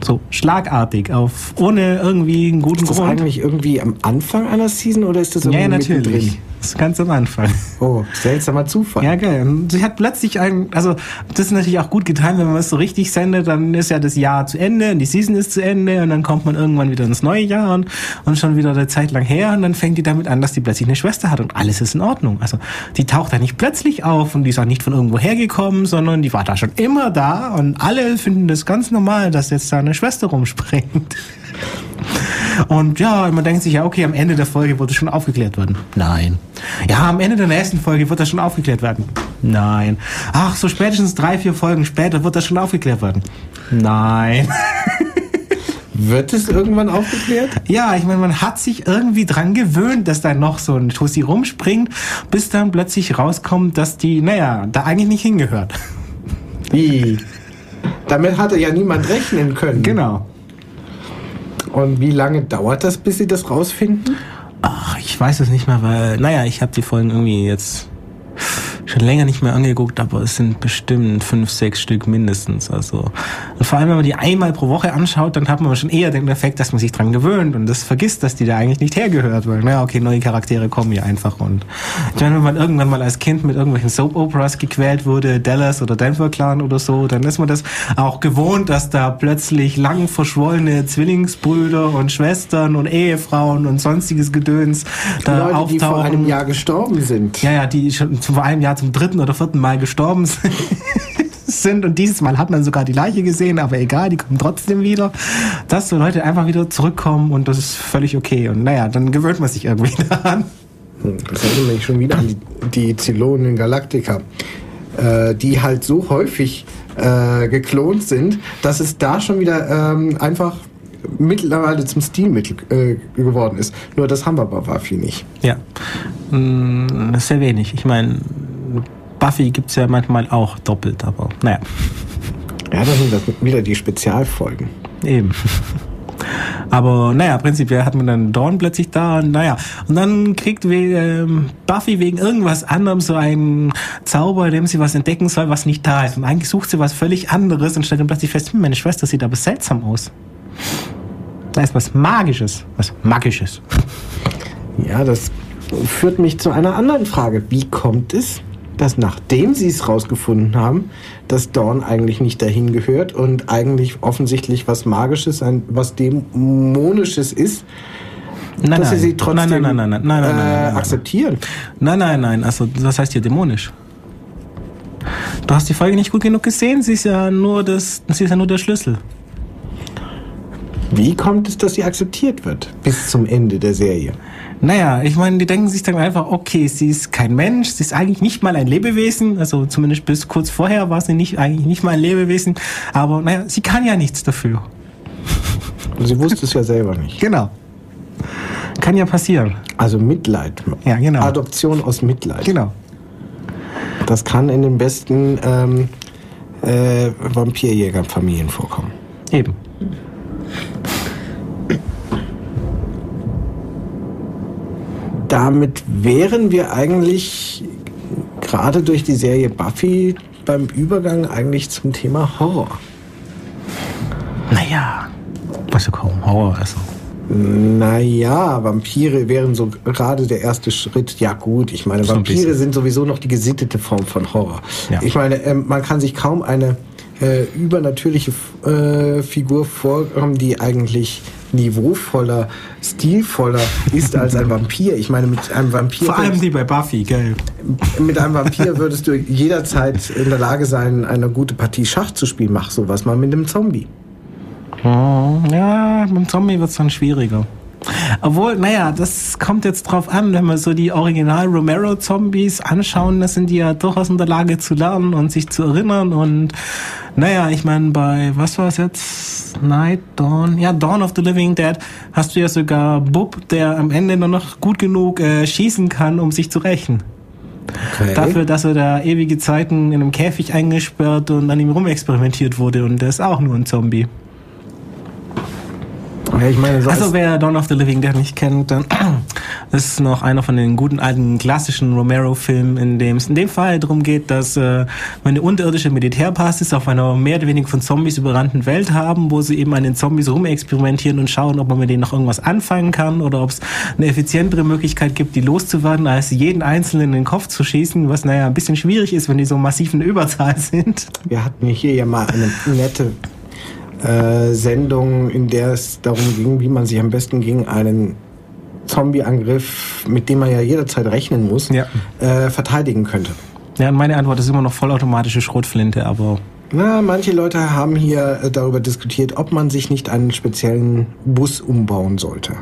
So schlagartig, auf ohne irgendwie einen guten Ist das Grund. eigentlich irgendwie am Anfang einer Season oder ist das Ja, irgendwie natürlich. mittendrin? Das ist ganz am Anfang. Oh, seltsamer Zufall. Ja, geil. Und sie hat plötzlich ein, also das ist natürlich auch gut getan, wenn man es so richtig sendet, dann ist ja das Jahr zu Ende und die Season ist zu Ende und dann kommt man irgendwann wieder ins neue Jahr und, und schon wieder eine Zeit lang her und dann fängt die damit an, dass die plötzlich eine Schwester hat und alles ist in Ordnung. Also die taucht da nicht plötzlich auf und die ist auch nicht von irgendwo hergekommen, sondern die war da schon immer da und alle finden das ganz normal, dass jetzt da eine Schwester rumspringt. Und ja, man denkt sich ja, okay, am Ende der Folge wird es schon aufgeklärt werden. Nein. Ja, am Ende der nächsten Folge wird das schon aufgeklärt werden. Nein. Ach, so spätestens drei, vier Folgen später wird das schon aufgeklärt werden. Nein. Wird es irgendwann aufgeklärt? Ja, ich meine, man hat sich irgendwie dran gewöhnt, dass da noch so ein Tussi rumspringt, bis dann plötzlich rauskommt, dass die, naja, da eigentlich nicht hingehört. Wie? Damit hatte ja niemand rechnen können. Genau. Und wie lange dauert das, bis sie das rausfinden? Ach, ich weiß es nicht mehr, weil, naja, ich habe die Folgen irgendwie jetzt schon länger nicht mehr angeguckt, aber es sind bestimmt fünf, sechs Stück mindestens. Also und vor allem, wenn man die einmal pro Woche anschaut, dann hat man schon eher den Effekt, dass man sich dran gewöhnt und das vergisst, dass die da eigentlich nicht hergehört, weil, naja, okay, neue Charaktere kommen ja einfach und ich meine, wenn man irgendwann mal als Kind mit irgendwelchen Soap-Operas gequält wurde, Dallas oder Denver Clan oder so, dann ist man das auch gewohnt, dass da plötzlich lang verschwollene Zwillingsbrüder und Schwestern und Ehefrauen und sonstiges Gedöns da Leute, auftauchen. die vor einem Jahr gestorben sind. Ja, ja, die schon vor einem Jahr zum dritten oder vierten Mal gestorben sind. sind und dieses Mal hat man sogar die Leiche gesehen, aber egal, die kommen trotzdem wieder. Dass so Leute einfach wieder zurückkommen und das ist völlig okay. Und naja, dann gewöhnt man sich irgendwie daran. Hm, Das erinnert mich schon wieder an die, Zylonen in Galactica, äh, die halt so häufig äh, geklont sind, dass es da schon wieder ähm, einfach mittlerweile zum Stilmittel äh, geworden ist. Nur das haben wir bei Buffy nicht. Ja, ist sehr wenig. Ich meine, Buffy gibt's ja manchmal auch doppelt, aber naja, Ja, das sind das wieder die Spezialfolgen. eben. Aber naja, prinzipiell hat man dann Dawn plötzlich da und naja. Und dann kriegt we- ähm, Buffy wegen irgendwas anderem so einen Zauber, in dem sie was entdecken soll, was nicht da ist. Und eigentlich sucht sie was völlig anderes und stellt dann plötzlich fest, hm, meine Schwester sieht aber seltsam aus. Da ist was Magisches. Was Magisches. Ja, das führt mich zu einer anderen Frage. Wie kommt es, dass nachdem sie es rausgefunden haben, dass Dawn eigentlich nicht dahin gehört und eigentlich offensichtlich was Magisches, ein, was Dämonisches ist, Nein, dass nein. sie sie trotzdem nein, nein, nein, nein, nein, nein, nein, äh, nein, nein. akzeptieren? Nein, nein, nein. Also, was heißt hier dämonisch? Du hast die Folge nicht gut genug gesehen. Sie ist ja nur das, sie ist ja nur der Schlüssel. Wie kommt es, dass sie akzeptiert wird bis zum Ende der Serie? Naja, ich meine, die denken sich dann einfach, okay, sie ist kein Mensch, sie ist eigentlich nicht mal ein Lebewesen, also zumindest bis kurz vorher war sie nicht, eigentlich nicht mal ein Lebewesen, aber naja, sie kann ja nichts dafür. Sie wusste es ja selber nicht. Genau. Kann ja passieren. Also Mitleid. Ja, genau. Adoption aus Mitleid. Genau. Das kann in den besten ähm, äh, Vampirjägerfamilien vorkommen. Eben. Damit wären wir eigentlich gerade durch die Serie Buffy beim Übergang eigentlich zum Thema Horror. Naja, also kaum Horror, also. Naja, Vampire wären so gerade der erste Schritt. Ja gut, ich meine, Vampire sind sowieso noch die gesittete Form von Horror. Ja. Ich meine, ähm, man kann sich kaum eine äh, übernatürliche äh, Figur vorkommen, die eigentlich niveauvoller, stilvoller ist als ein Vampir. Ich meine, mit einem Vampir Vor allem die bei Buffy, gell? mit einem Vampir würdest du jederzeit in der Lage sein, eine gute Partie Schach zu spielen. Mach sowas mal mit einem Zombie. Oh, ja, beim Zombie wird's dann schwieriger. Obwohl, naja, das kommt jetzt drauf an, wenn wir so die Original Romero-Zombies anschauen, das sind die ja durchaus in der Lage zu lernen und sich zu erinnern. Und naja, ich meine, bei, was war es jetzt? Night, Dawn, ja, Dawn of the Living Dead, hast du ja sogar Bub, der am Ende nur noch gut genug äh, schießen kann, um sich zu rächen. Okay. Dafür, dass er da ewige Zeiten in einem Käfig eingesperrt und an ihm rumexperimentiert wurde und der ist auch nur ein Zombie. Ja, ich meine, so Also als- wer Dawn of the Living Dead nicht kennt, dann ist noch einer von den guten alten klassischen Romero-Filmen, in dem es in dem Fall darum geht, dass äh, wir eine unterirdische Militärbasis auf einer mehr oder weniger von Zombies überrannten Welt haben, wo sie eben an den Zombies rumexperimentieren und schauen, ob man mit denen noch irgendwas anfangen kann oder ob es eine effizientere Möglichkeit gibt, die loszuwerden, als jeden Einzelnen in den Kopf zu schießen, was naja ein bisschen schwierig ist, wenn die so massiv in der Überzahl sind. Wir hatten hier ja mal eine nette äh, Sendung, in der es darum ging, wie man sich am besten gegen einen Zombie-Angriff, mit dem man ja jederzeit rechnen muss, Ja. äh, verteidigen könnte. Ja, und meine Antwort ist immer noch vollautomatische Schrotflinte, aber Na, manche Leute haben hier äh, darüber diskutiert, ob man sich nicht einen speziellen Bus umbauen sollte.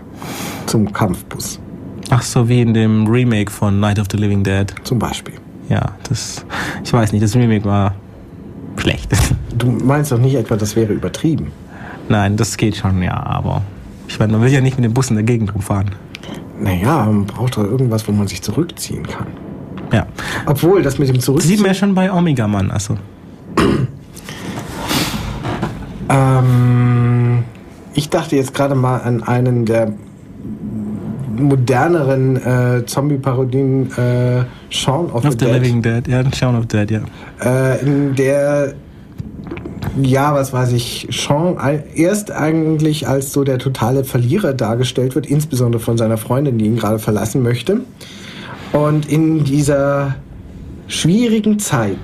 Zum Kampfbus ach so wie in dem Remake von Night of the Living Dead. zum Beispiel. Ja, das, ich weiß nicht, das Remake war schlecht. Du meinst doch nicht etwa, das wäre übertrieben. Nein, das geht schon, ja, aber ich meine, man will ja nicht mit dem Bus in der Gegend rumfahren. Naja, man braucht doch irgendwas, wo man sich zurückziehen kann. Ja. Obwohl, das mit dem Das sieht Zurückziehen... man ja schon bei Omega Mann, also. Ähm, ich dachte jetzt gerade mal an einen der moderneren äh, Zombie-Parodien, äh, Shaun of, Of the, the Dead, Living Dead, ja, Shaun of the Dead, ja. äh, in der, ja, was weiß ich, ei- erst eigentlich als so der totale Verlierer dargestellt wird, insbesondere von seiner Freundin, die ihn gerade verlassen möchte. Und in dieser schwierigen Zeit,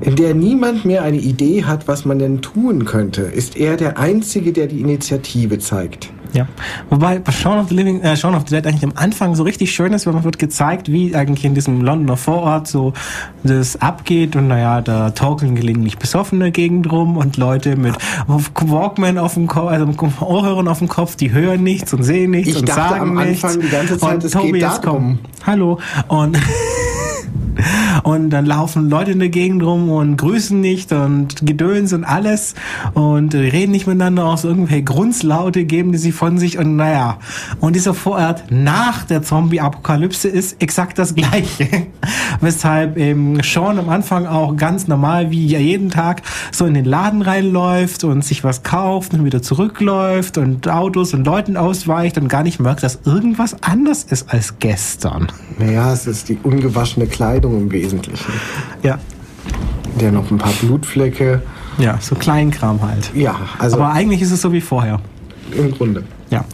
in der niemand mehr eine Idee hat, was man denn tun könnte, ist er der Einzige, der die Initiative zeigt. Ja. Wobei bei Shaun of the Living, äh, Shaun of the Dead eigentlich am Anfang so richtig schön ist, weil man wird gezeigt, wie eigentlich in diesem Londoner Vorort so das abgeht und naja, da torkeln gelegentlich besoffene Gegend rum und Leute mit Walkman auf dem Kopf, also mit Ohrhörern auf dem Kopf, die hören nichts und sehen nichts Ich und dachte sagen am Anfang nichts. die ganze Zeit, und es Tobi, geht jetzt darum. komm. Hallo. Und Und dann laufen Leute in der Gegend rum und grüßen nicht und Gedöns und alles und äh, reden nicht miteinander aus irgendwelche Grunzlaute geben die sie von sich und naja. Und dieser Vorort nach der Zombie-Apokalypse ist exakt das gleiche. Weshalb eben Sean am Anfang auch ganz normal wie jeden Tag so in den Laden reinläuft und sich was kauft und wieder zurückläuft und Autos und Leuten ausweicht und gar nicht merkt, dass irgendwas anders ist als gestern. Naja, es ist die ungewaschene Kleidung im Wesentlichen. Ja. Der noch ein paar Blutflecke. Ja, so Kleinkram halt. Ja, also Aber eigentlich ist es so wie vorher. im Grunde. Ja.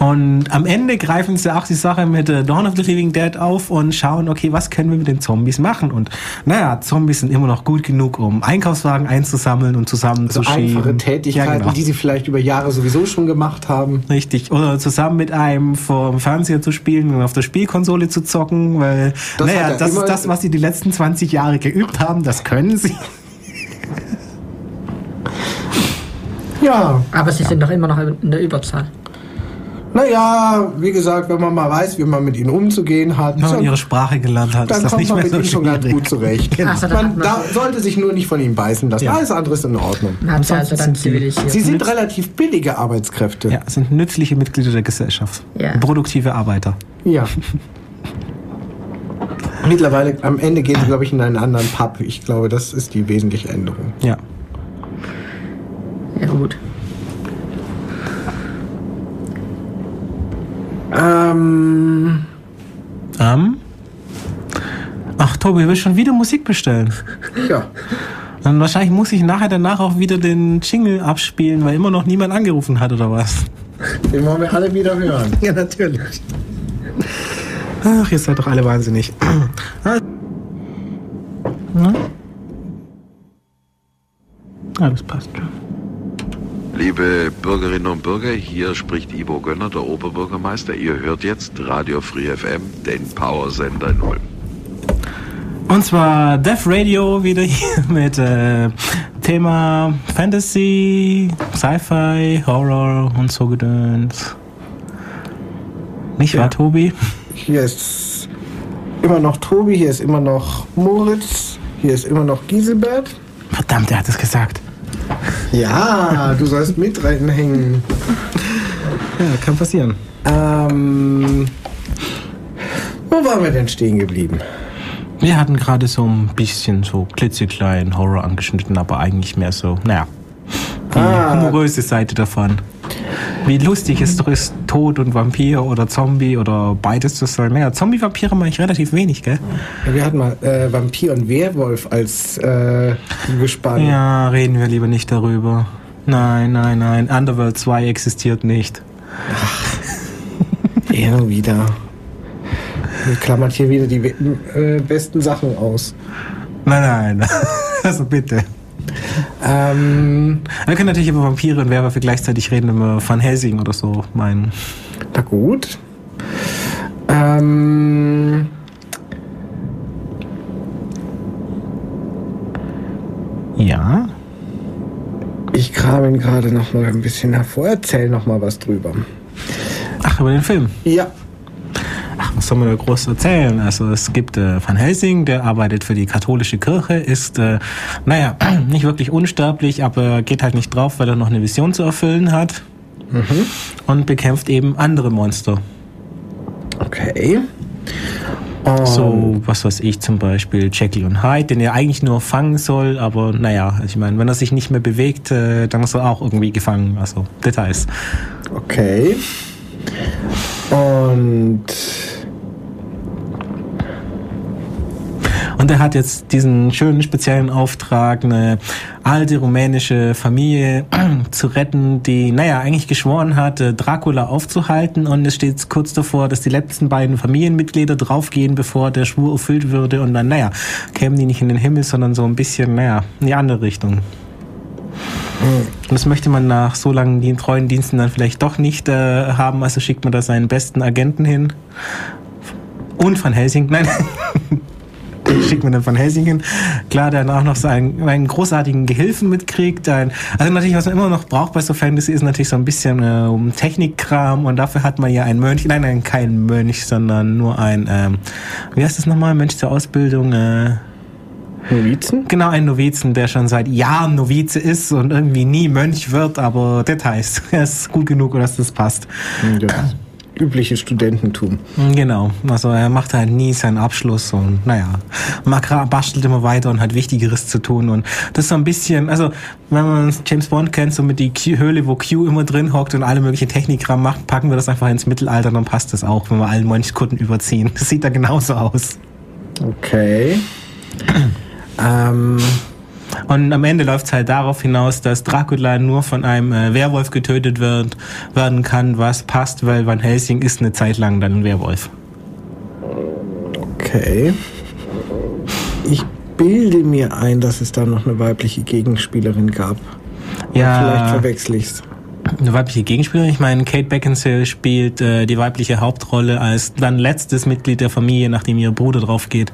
Und am Ende greifen sie auch die Sache mit äh, Dawn of the Living Dead auf und schauen, okay, was können wir mit den Zombies machen? Und naja, Zombies sind immer noch gut genug, um Einkaufswagen einzusammeln und zusammenzuschieben. Also einfache Tätigkeiten, Ja, genau. die sie vielleicht über Jahre sowieso schon gemacht haben. Richtig. Oder zusammen mit einem vor dem Fernseher zu spielen und auf der Spielkonsole zu zocken, weil, Das naja, das ist das, was sie die letzten 20 Jahre geübt haben, das können sie. Ja, Ja, Aber sie sind doch immer noch in der Überzahl. Naja, wie gesagt, wenn man mal weiß, wie man mit ihnen umzugehen hat, Wenn man so- ihre Sprache gelernt hat, ist dann das kommt nicht man mehr mit so ihnen schon ganz gut zurecht. Ach so, man man- da, sollte sich nur nicht von ihnen beißen lassen. Ja. Alles andere ist in Ordnung. Also sind sie-. Sie sind relativ billige Arbeitskräfte. Ja, sind nützliche Mitglieder der Gesellschaft. Ja. Produktive Arbeiter. Ja. Mittlerweile, am Ende gehen sie, glaube ich, in einen anderen Pub. Ich glaube, das ist die wesentliche Änderung. Ja. Ja, gut. Ähm, Ähm. Ach, Tobi, willst schon wieder Musik bestellen? ja. Dann wahrscheinlich muss ich nachher danach auch wieder den Jingle abspielen, weil immer noch niemand angerufen hat oder was? Den wollen wir alle wieder hören. Ja, natürlich. Ach, ihr seid doch alle wahnsinnig. Ah. Na? Ah, das passt schon. Liebe Bürgerinnen und Bürger, hier spricht Ivo Gönner, der Oberbürgermeister. Ihr hört jetzt Radio Free FM, den Powersender in Ulm. Und zwar Death Radio wieder hier mit äh, Thema Fantasy, Sci-Fi, Horror und so Gedöns. Nicht Ja. wahr, Tobi? Hier ist immer noch Tobi, hier ist immer noch Moritz, hier ist immer noch Giselbert. Verdammt, er hat es gesagt. Ja, du sollst mit reinhängen. Ja, kann passieren. Ähm, wo waren wir denn stehen geblieben? Wir hatten gerade so ein bisschen so klitzeklein Horror angeschnitten, aber eigentlich mehr so, naja, die Ah. humoröse Seite davon. Wie lustig es doch ist, Tod und Vampir oder Zombie oder beides zu sein. Naja, Zombie-Vampire mache ich relativ wenig, gell? Ja, wir hatten mal äh, Vampir und Werwolf als äh, Gespann. Ja, reden wir lieber nicht darüber. Nein, nein, nein. Underworld 2 existiert nicht. Ja, wieder. Ihr klammert hier wieder die äh, besten Sachen aus. Nein, nein. Also bitte. Ähm, Wir können natürlich über Vampire und Werwölfe gleichzeitig reden, wenn wir Van Helsing oder so meinen. na gut. Ähm, Ja. ich kram ihn gerade noch mal ein bisschen hervor. Erzähl noch mal was drüber. Ach, über den Film. Ja. Was soll man da groß erzählen? Also es gibt äh, Van Helsing, der arbeitet für die katholische Kirche, ist, äh, naja, nicht wirklich unsterblich, aber geht halt nicht drauf, weil er noch eine Vision zu erfüllen hat. Und bekämpft eben andere Monster. Okay. Und So, was weiß ich zum Beispiel, Jekyll und Hyde, den er eigentlich nur fangen soll, aber naja, ich meine, wenn er sich nicht mehr bewegt, äh, dann ist er auch irgendwie gefangen. Also Details. Okay. Und Und er hat jetzt diesen schönen speziellen Auftrag, eine alte rumänische Familie zu retten, die, naja, eigentlich geschworen hat, äh, Dracula aufzuhalten. Und es steht kurz davor, dass die letzten beiden Familienmitglieder draufgehen, bevor der Schwur erfüllt würde. Und dann, naja, kämen die nicht in den Himmel, sondern so ein bisschen, naja, in die andere Richtung. Und das möchte man nach so langen treuen Diensten dann vielleicht doch nicht äh, haben, also schickt man da seinen besten Agenten hin. Und Van Helsing, nein, schickt man dann Van Helsing hin. Klar, der dann auch noch so einen, einen großartigen Gehilfen mitkriegt. Ein, also natürlich, was man immer noch braucht bei so Fantasy, ist natürlich so ein bisschen äh, um Technikkram und dafür hat man ja einen Mönch, nein, nein, kein Mönch, sondern nur ein, ähm, wie heißt das nochmal, Mönch zur Ausbildung, äh, Novizen? Genau, ein Novizen, der schon seit Jahren Novize ist und irgendwie nie Mönch wird, aber Details. Er ist gut genug, dass das passt. Das übliche Studententum. Genau, also er macht halt nie seinen Abschluss und naja, Makra bastelt immer weiter und hat Wichtigeres zu tun und das ist so ein bisschen, also wenn man James Bond kennt, so mit die Q Höhle, wo Q immer drin hockt und alle möglichen Technikkram macht, packen wir das einfach ins Mittelalter, dann passt das auch, wenn wir allen Mönchskutten überziehen. Das sieht da genauso aus. Okay. ähm, Und am Ende läuft es halt darauf hinaus, dass Dracula nur von einem äh, Werwolf getötet wird, werden kann, was passt, weil Van Helsing ist eine Zeit lang dann ein Werwolf. okay. Ich bilde mir ein, dass es da noch eine weibliche Gegenspielerin gab. Vielleicht Ja, verwechsel ich's. eine weibliche Gegenspielerin. Ich meine, Kate Beckinsale spielt äh, die weibliche Hauptrolle als dann letztes Mitglied der Familie, nachdem ihr Bruder drauf geht.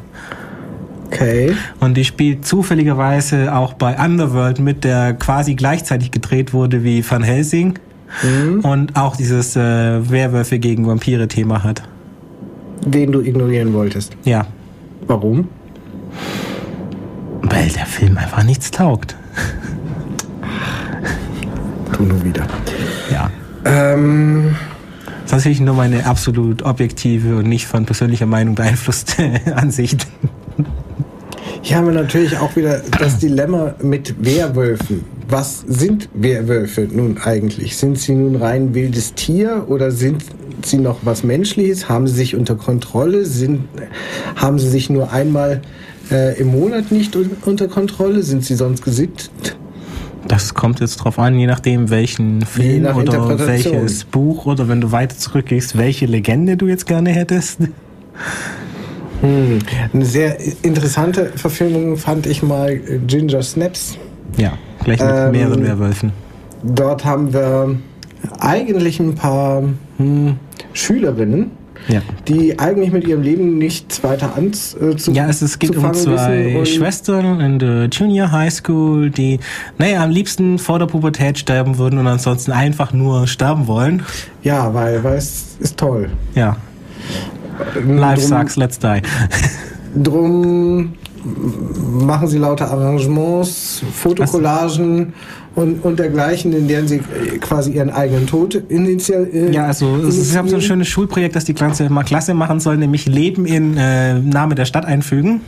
Okay. Und die spielt zufälligerweise auch bei Underworld mit, der quasi gleichzeitig gedreht wurde wie Van Helsing. Und auch dieses äh, Werwölfe gegen Vampire-Thema hat. Den du ignorieren wolltest. Ja. Warum? Weil der Film einfach nichts taugt. Du nur wieder. Ja. Ähm, Das ist natürlich nur meine absolut objektive und nicht von persönlicher Meinung beeinflusste Ansicht. Hier haben wir natürlich auch wieder das Dilemma mit Werwölfen. Was sind Werwölfe nun eigentlich? Sind sie nun rein wildes Tier oder sind sie noch was Menschliches? Haben sie sich unter Kontrolle? Sind, haben sie sich nur einmal äh, im Monat nicht un unter Kontrolle? Sind sie sonst gesittet? Das kommt jetzt drauf an, je nachdem, welchen Film nach oder welches Buch oder wenn du weiter zurückgehst, welche Legende du jetzt gerne hättest. Eine sehr interessante Verfilmung fand ich mal äh, Ginger Snaps. Ja, gleich mit Ähm, mehreren Werwölfen. Dort haben wir eigentlich ein paar hm, Schülerinnen, Ja. die eigentlich mit ihrem Leben nichts weiter anzufangen Ja, es, es geht um zwei Schwestern in der Junior High School, die, naja, am liebsten vor der Pubertät sterben würden und ansonsten einfach nur sterben wollen. Ja, weil, weil es ist toll. Ja, life drum, sucks, let's die. Drum machen sie lauter Arrangements, Fotocollagen und, und dergleichen, in denen sie äh, quasi ihren eigenen Tod initial. Äh, Ja, also sie haben so ein initiieren. schönes Schulprojekt, das die Klasse mal Klasse machen soll, nämlich Leben in äh, Name der Stadt einfügen.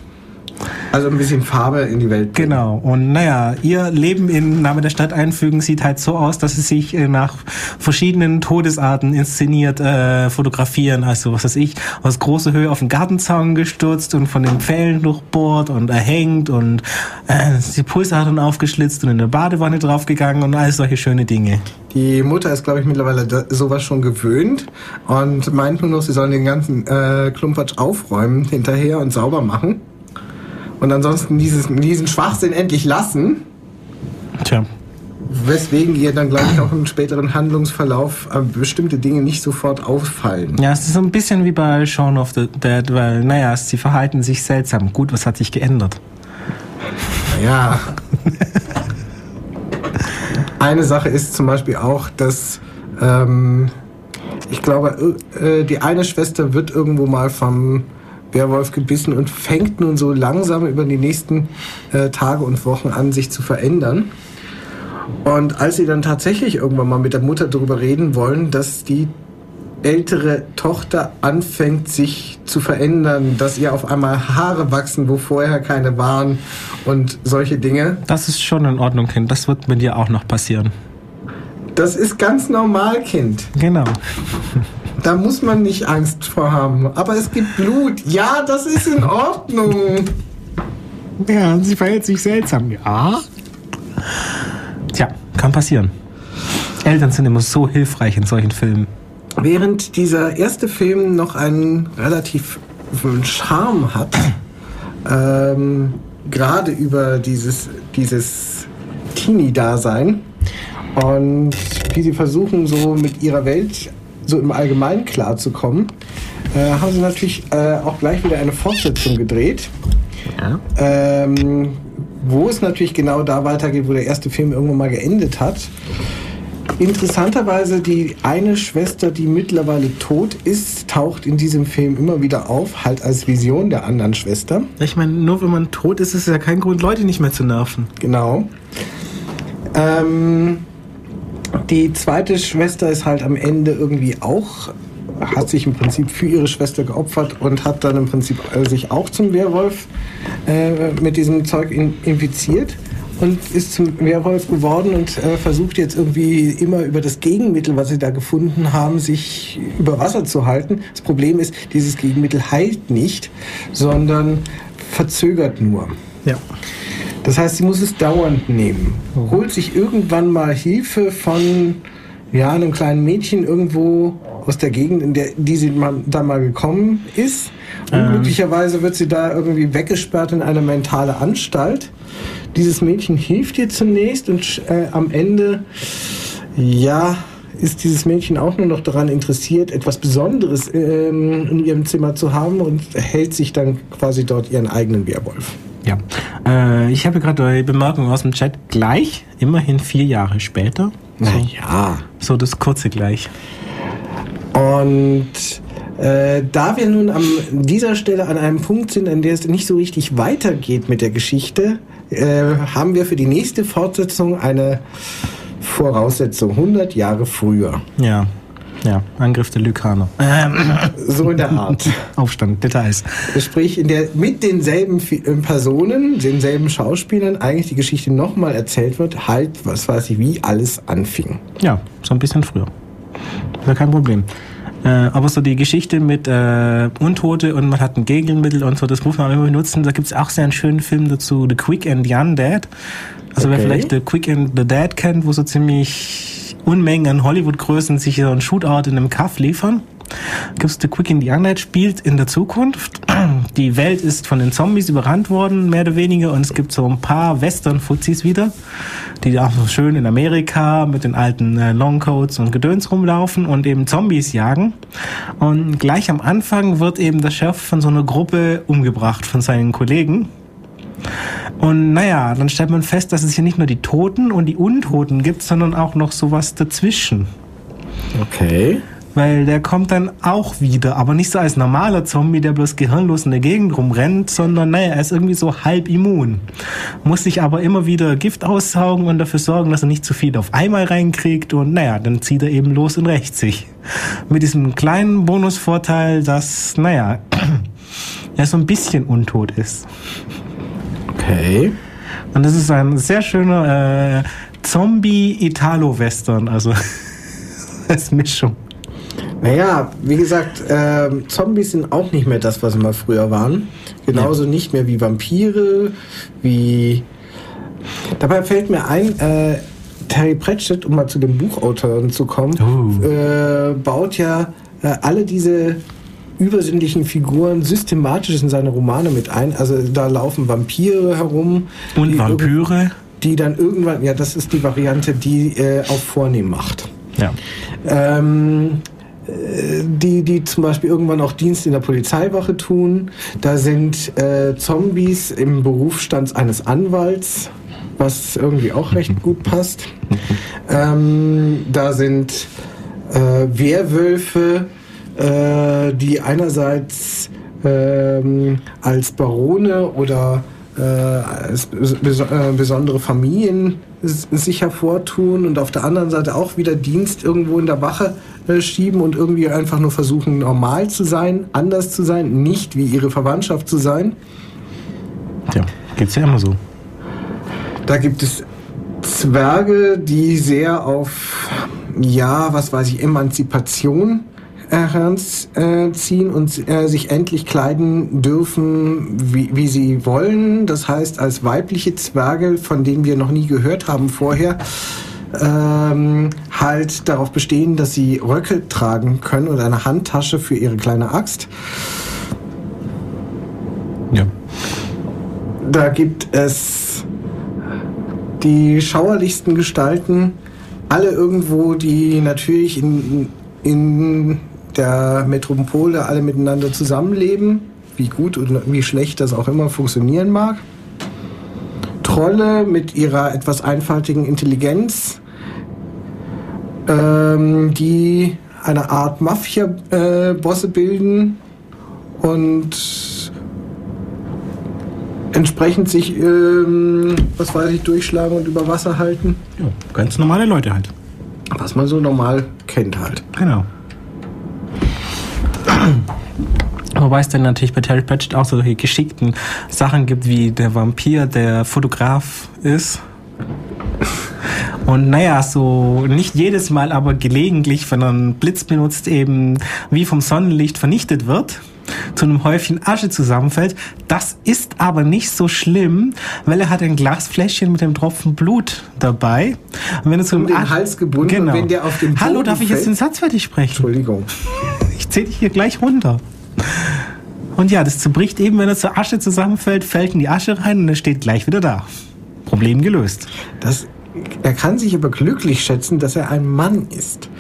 Also ein bisschen Farbe in die Welt. bringen. Genau. Und naja, ihr Leben in Name der Stadt einfügen sieht halt so aus, dass sie sich äh, nach verschiedenen Todesarten inszeniert äh, fotografieren. Also was weiß ich, aus großer Höhe auf den Gartenzaun gestürzt und von den Pfählen durchbohrt und erhängt und äh, die Pulsadern aufgeschlitzt und in der Badewanne draufgegangen und all solche schöne Dinge. Die Mutter ist, glaube ich, mittlerweile sowas schon gewöhnt und meint nur noch, sie sollen den ganzen äh, Klumpatsch aufräumen hinterher und sauber machen. Und ansonsten dieses, diesen Schwachsinn endlich lassen, Tja. weswegen ihr dann, glaube ich, auch im späteren Handlungsverlauf äh, bestimmte Dinge nicht sofort auffallen. Ja, es ist so ein bisschen wie bei Shaun of the Dead, weil, naja, sie verhalten sich seltsam. Gut, was hat sich geändert? Ja. Eine Sache ist zum Beispiel auch, dass ähm, ich glaube, äh, die eine Schwester wird irgendwo mal vom Werwolf gebissen und fängt nun so langsam über die nächsten äh, Tage und Wochen an, sich zu verändern. Und als sie dann tatsächlich irgendwann mal mit der Mutter darüber reden wollen, dass die ältere Tochter anfängt, sich zu verändern, dass ihr auf einmal Haare wachsen, wo vorher keine waren und solche Dinge. Das ist schon in Ordnung, Kind. Das wird mit dir auch noch passieren. Das ist ganz normal, Kind. Genau. Da muss man nicht Angst vor haben. Aber es gibt Blut. Ja, das ist in Ordnung. Ja, sie verhält sich seltsam. Ja. Tja, kann passieren. Eltern sind immer so hilfreich in solchen Filmen. Während dieser erste Film noch einen relativ Charme hat, ähm, gerade über dieses, dieses Teenie-Dasein und wie sie versuchen, so mit ihrer Welt so im Allgemeinen klarzukommen, äh, haben sie natürlich äh, auch gleich wieder eine Fortsetzung gedreht. Ähm, wo es natürlich genau da weitergeht, wo der erste Film irgendwann mal geendet hat. Interessanterweise die eine Schwester, die mittlerweile tot ist, taucht in diesem Film immer wieder auf, halt als Vision der anderen Schwester. Ich meine, nur wenn man tot ist, ist es ja kein Grund, Leute nicht mehr zu nerven. Genau. Ähm, die zweite Schwester ist halt am Ende irgendwie auch, hat sich im Prinzip für ihre Schwester geopfert und hat dann im Prinzip äh, sich auch zum Werwolf äh, mit diesem Zeug in, infiziert und ist zum Werwolf geworden und äh, versucht jetzt irgendwie immer über das Gegenmittel, was sie da gefunden haben, sich über Wasser zu halten. Das Problem ist, dieses Gegenmittel heilt nicht, sondern verzögert nur. Ja. Das heißt, sie muss es dauernd nehmen. Holt sich irgendwann mal Hilfe von ja, einem kleinen Mädchen irgendwo aus der Gegend, in der die sie mal, da mal gekommen ist. Unglücklicherweise wird sie da irgendwie weggesperrt in eine mentale Anstalt. Dieses Mädchen hilft ihr zunächst und äh, am Ende, ja, ist dieses Mädchen auch nur noch daran interessiert, etwas Besonderes ähm, in ihrem Zimmer zu haben und hält sich dann quasi dort ihren eigenen Werwolf. Ja. Äh, ich habe gerade die Bemerkung aus dem Chat gleich, immerhin vier Jahre später. So, ja. so das kurze gleich. Und äh, da wir nun an dieser Stelle an einem Punkt sind, an der es nicht so richtig weitergeht mit der Geschichte, äh, haben wir für die nächste Fortsetzung eine Voraussetzung 100 Jahre früher. Ja. Ja, Angriff der Lykaner. Ähm, So in der Art. Aufstand, Details. Sprich, in der mit denselben äh, Personen, denselben Schauspielern eigentlich die Geschichte nochmal erzählt wird, halt, was weiß ich, wie alles anfing. Ja, so ein bisschen früher. Ist ja kein Problem. Äh, aber so die Geschichte mit äh, Untote und man hat ein Gegenmittel und so, das muss man immer benutzen. Da gibt es auch sehr einen schönen Film dazu, The Quick and the Undead. Also wer Okay. vielleicht The Quick and the Dead kennt, wo so ziemlich Unmengen an Hollywood-Größen sich so einen Shootout in einem Kaff liefern. Gibt's The Quick and the Undead spielt in der Zukunft. Die Welt ist von den Zombies überrannt worden, mehr oder weniger, und es gibt so ein paar Western-Fuzis wieder, die auch so schön in Amerika mit den alten äh, Longcoats und Gedöns rumlaufen und eben Zombies jagen. Und gleich am Anfang wird eben der Chef von so einer Gruppe umgebracht von seinen Kollegen. Und naja, dann stellt man fest, dass es hier nicht nur die Toten und die Untoten gibt, sondern auch noch sowas dazwischen. Okay. Weil der kommt dann auch wieder, aber nicht so als normaler Zombie, der bloß gehirnlos in der Gegend rumrennt, sondern naja, er ist irgendwie so halb immun. Muss sich aber immer wieder Gift aussaugen und dafür sorgen, dass er nicht zu viel auf einmal reinkriegt und naja, dann zieht er eben los und rächt sich. Mit diesem kleinen Bonusvorteil, dass, naja, er so ein bisschen untot ist. Okay. Und das ist ein sehr schöner äh, Zombie-Italo-Western, also als Mischung. Naja, wie gesagt, ähm, Zombies sind auch nicht mehr das, was sie mal früher waren. Genauso nicht mehr wie Vampire, wie. Dabei fällt mir ein, äh, Terry Pratchett, um mal zu den Buchautoren zu kommen, Oh. äh, baut ja äh, alle diese übersinnlichen Figuren systematisch in seine Romane mit ein. Also da laufen Vampire herum. Und die Vampyre. irg- Die dann irgendwann, ja, das ist die Variante, die äh, auf Vornehm macht. Ja. Ähm, äh, die, die zum Beispiel irgendwann auch Dienst in der Polizeiwache tun. Da sind äh, Zombies im Berufsstand eines Anwalts, was irgendwie auch recht gut passt. Ähm, da sind äh, Werwölfe, äh, die einerseits ähm, als Barone oder äh, als bes äh, besondere Familien sich hervortun und auf der anderen Seite auch wieder Dienst irgendwo in der Wache äh, schieben und irgendwie einfach nur versuchen, normal zu sein, anders zu sein, nicht wie ihre Verwandtschaft zu sein. Tja, geht's ja immer so. Da gibt es Zwerge, die sehr auf, ja, was weiß ich, Emanzipation heranziehen und äh, sich endlich kleiden dürfen, wie, wie sie wollen. Das heißt, als weibliche Zwerge, von denen wir noch nie gehört haben vorher, ähm, halt darauf bestehen, dass sie Röcke tragen können und eine Handtasche für ihre kleine Axt. Ja. Da gibt es die schauerlichsten Gestalten, alle irgendwo, die natürlich in, in der Metropole alle miteinander zusammenleben, wie gut oder wie schlecht das auch immer funktionieren mag. Trolle mit ihrer etwas einfaltigen Intelligenz, ähm, die eine Art Mafia-Bosse bilden und entsprechend sich, ähm, was weiß ich, durchschlagen und über Wasser halten. ja. Ganz normale Leute halt. Was man so normal kennt halt. Genau. Wobei es dann natürlich bei Terry Pratchett auch solche geschickten Sachen gibt, wie der Vampir, der Fotograf ist. Und naja, so nicht jedes Mal, aber gelegentlich, wenn er einen Blitz benutzt, eben wie vom Sonnenlicht vernichtet wird, zu einem Häufchen Asche zusammenfällt. Das ist aber nicht so schlimm, weil er hat ein Glasfläschchen mit dem Tropfen Blut dabei. Und wenn zu Um einem den Asch- Hals gebunden und genau. wenn der auf den Hallo, Boden darf ich jetzt fällt- den Satz fertig sprechen? Entschuldigung. Ich zähle dich hier gleich runter. Und ja, das zerbricht eben, wenn er zur Asche zusammenfällt, fällt in die Asche rein und er steht gleich wieder da. Problem gelöst. Das, er kann sich aber glücklich schätzen, dass er ein Mann ist.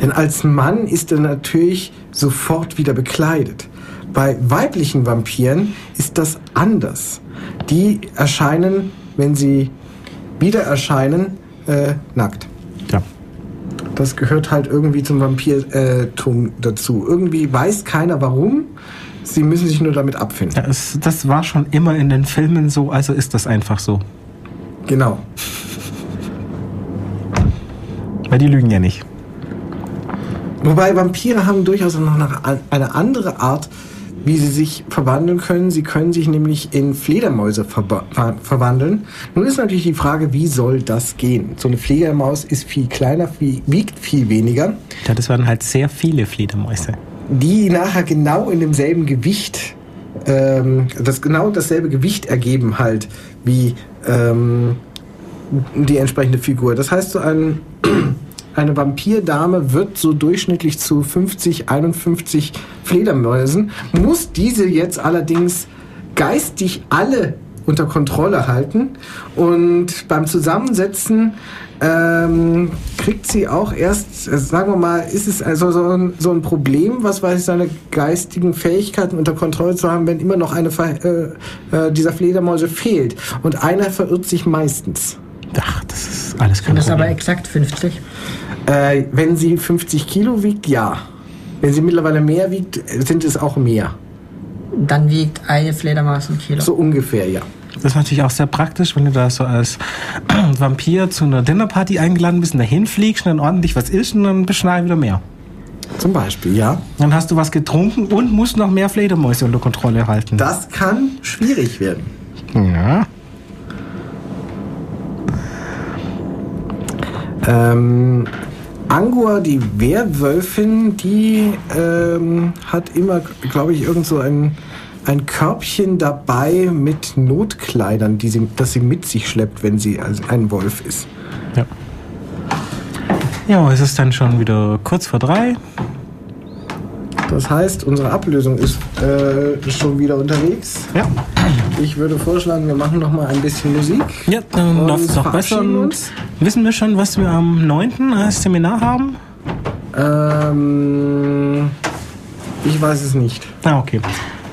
Denn als Mann ist er natürlich sofort wieder bekleidet. Bei weiblichen Vampiren ist das anders. Die erscheinen, wenn sie wieder erscheinen, äh, nackt. Das gehört halt irgendwie zum Vampirtum dazu. Irgendwie weiß keiner warum. Sie müssen sich nur damit abfinden. ja es, das war schon immer in den Filmen so, also ist das einfach so. Genau. Weil die lügen ja nicht. Wobei Vampire haben durchaus noch eine andere Art, wie sie sich verwandeln können. Sie können sich nämlich in Fledermäuse verba- ver verwandeln. Nun ist natürlich die Frage, wie soll das gehen? So eine Fledermaus ist viel kleiner, viel, wiegt viel weniger. Ja, das waren halt sehr viele Fledermäuse. die nachher genau in demselben Gewicht, ähm, das genau dasselbe Gewicht ergeben halt wie ähm, die entsprechende Figur. Das heißt, so ein, eine Vampirdame wird so durchschnittlich zu 50, 51 Fledermäusen, muss diese jetzt allerdings geistig alle unter Kontrolle halten und beim Zusammensetzen ähm, kriegt sie auch erst, sagen wir mal, ist es also so ein, so ein Problem, was weiß ich, seine geistigen Fähigkeiten unter Kontrolle zu haben, wenn immer noch eine äh, äh, dieser Fledermäuse fehlt. Und einer verirrt sich meistens. Ach, das ist alles kein Und das ist aber Problem. exakt 50. Äh, wenn sie 50 Kilo wiegt, ja. Wenn sie mittlerweile mehr wiegt, sind es auch mehr. Dann wiegt eine Fledermaus ein Kilo. So ungefähr, ja. Das ist natürlich auch sehr praktisch, wenn du da so als Vampir zu einer Dinnerparty eingeladen bist und dahin fliegst und dann ordentlich was isst und dann bist du wieder mehr. Zum Beispiel, ja. Dann hast du was getrunken und musst noch mehr Fledermäuse unter Kontrolle halten. Das kann schwierig werden. ja. Ähm, Angua, die Werwölfin, die ähm, hat immer, glaube ich, irgend so ein, ein Körbchen dabei mit Notkleidern, die sie, das sie mit sich schleppt, wenn sie als ein Wolf ist. Ja. Ja, es ist dann schon wieder kurz vor drei. Das heißt, unsere Ablösung ist äh, schon wieder unterwegs. Ja. Ich würde vorschlagen, wir machen noch mal ein bisschen Musik. Ja, dann läuft es noch besser. wissen wir schon, was wir am 9. als Seminar haben? Ähm, ich weiß es nicht. Ah, okay.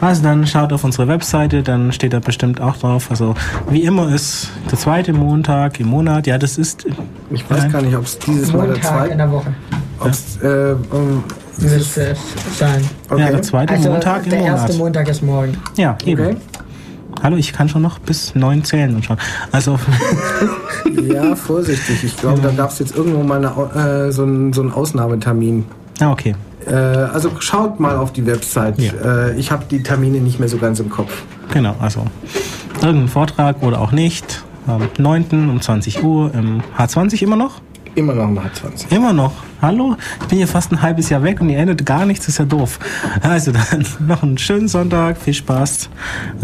Also dann schaut auf unsere Webseite, dann steht da bestimmt auch drauf. Also wie immer ist der zweite Montag im Monat. Ja, das ist. Ich weiß gar nicht, ob es dieses Mal der Montag in zweite, der Woche ob's, äh, um, müsste es sein. okay. Ja, der zweite Also Montag im der Monat. erste Montag ist morgen. Ja, eben. Okay. Hallo, ich kann schon noch bis neun zählen und schon. Also Ja, vorsichtig. Ich glaube, da gab es jetzt irgendwo mal eine, äh, so, einen, so einen Ausnahmetermin. ah, okay. Äh, also schaut mal auf die Website. Ja. Äh, ich habe die Termine nicht mehr so ganz im Kopf. Genau, also irgendein Vortrag oder auch nicht. Am 9. um 20 Uhr im H20 immer noch? Immer noch mal 20. Immer noch. Hallo? Ich bin hier fast ein halbes Jahr weg und ihr endet gar nichts, das ist ja doof. Also dann noch einen schönen Sonntag, viel Spaß. Und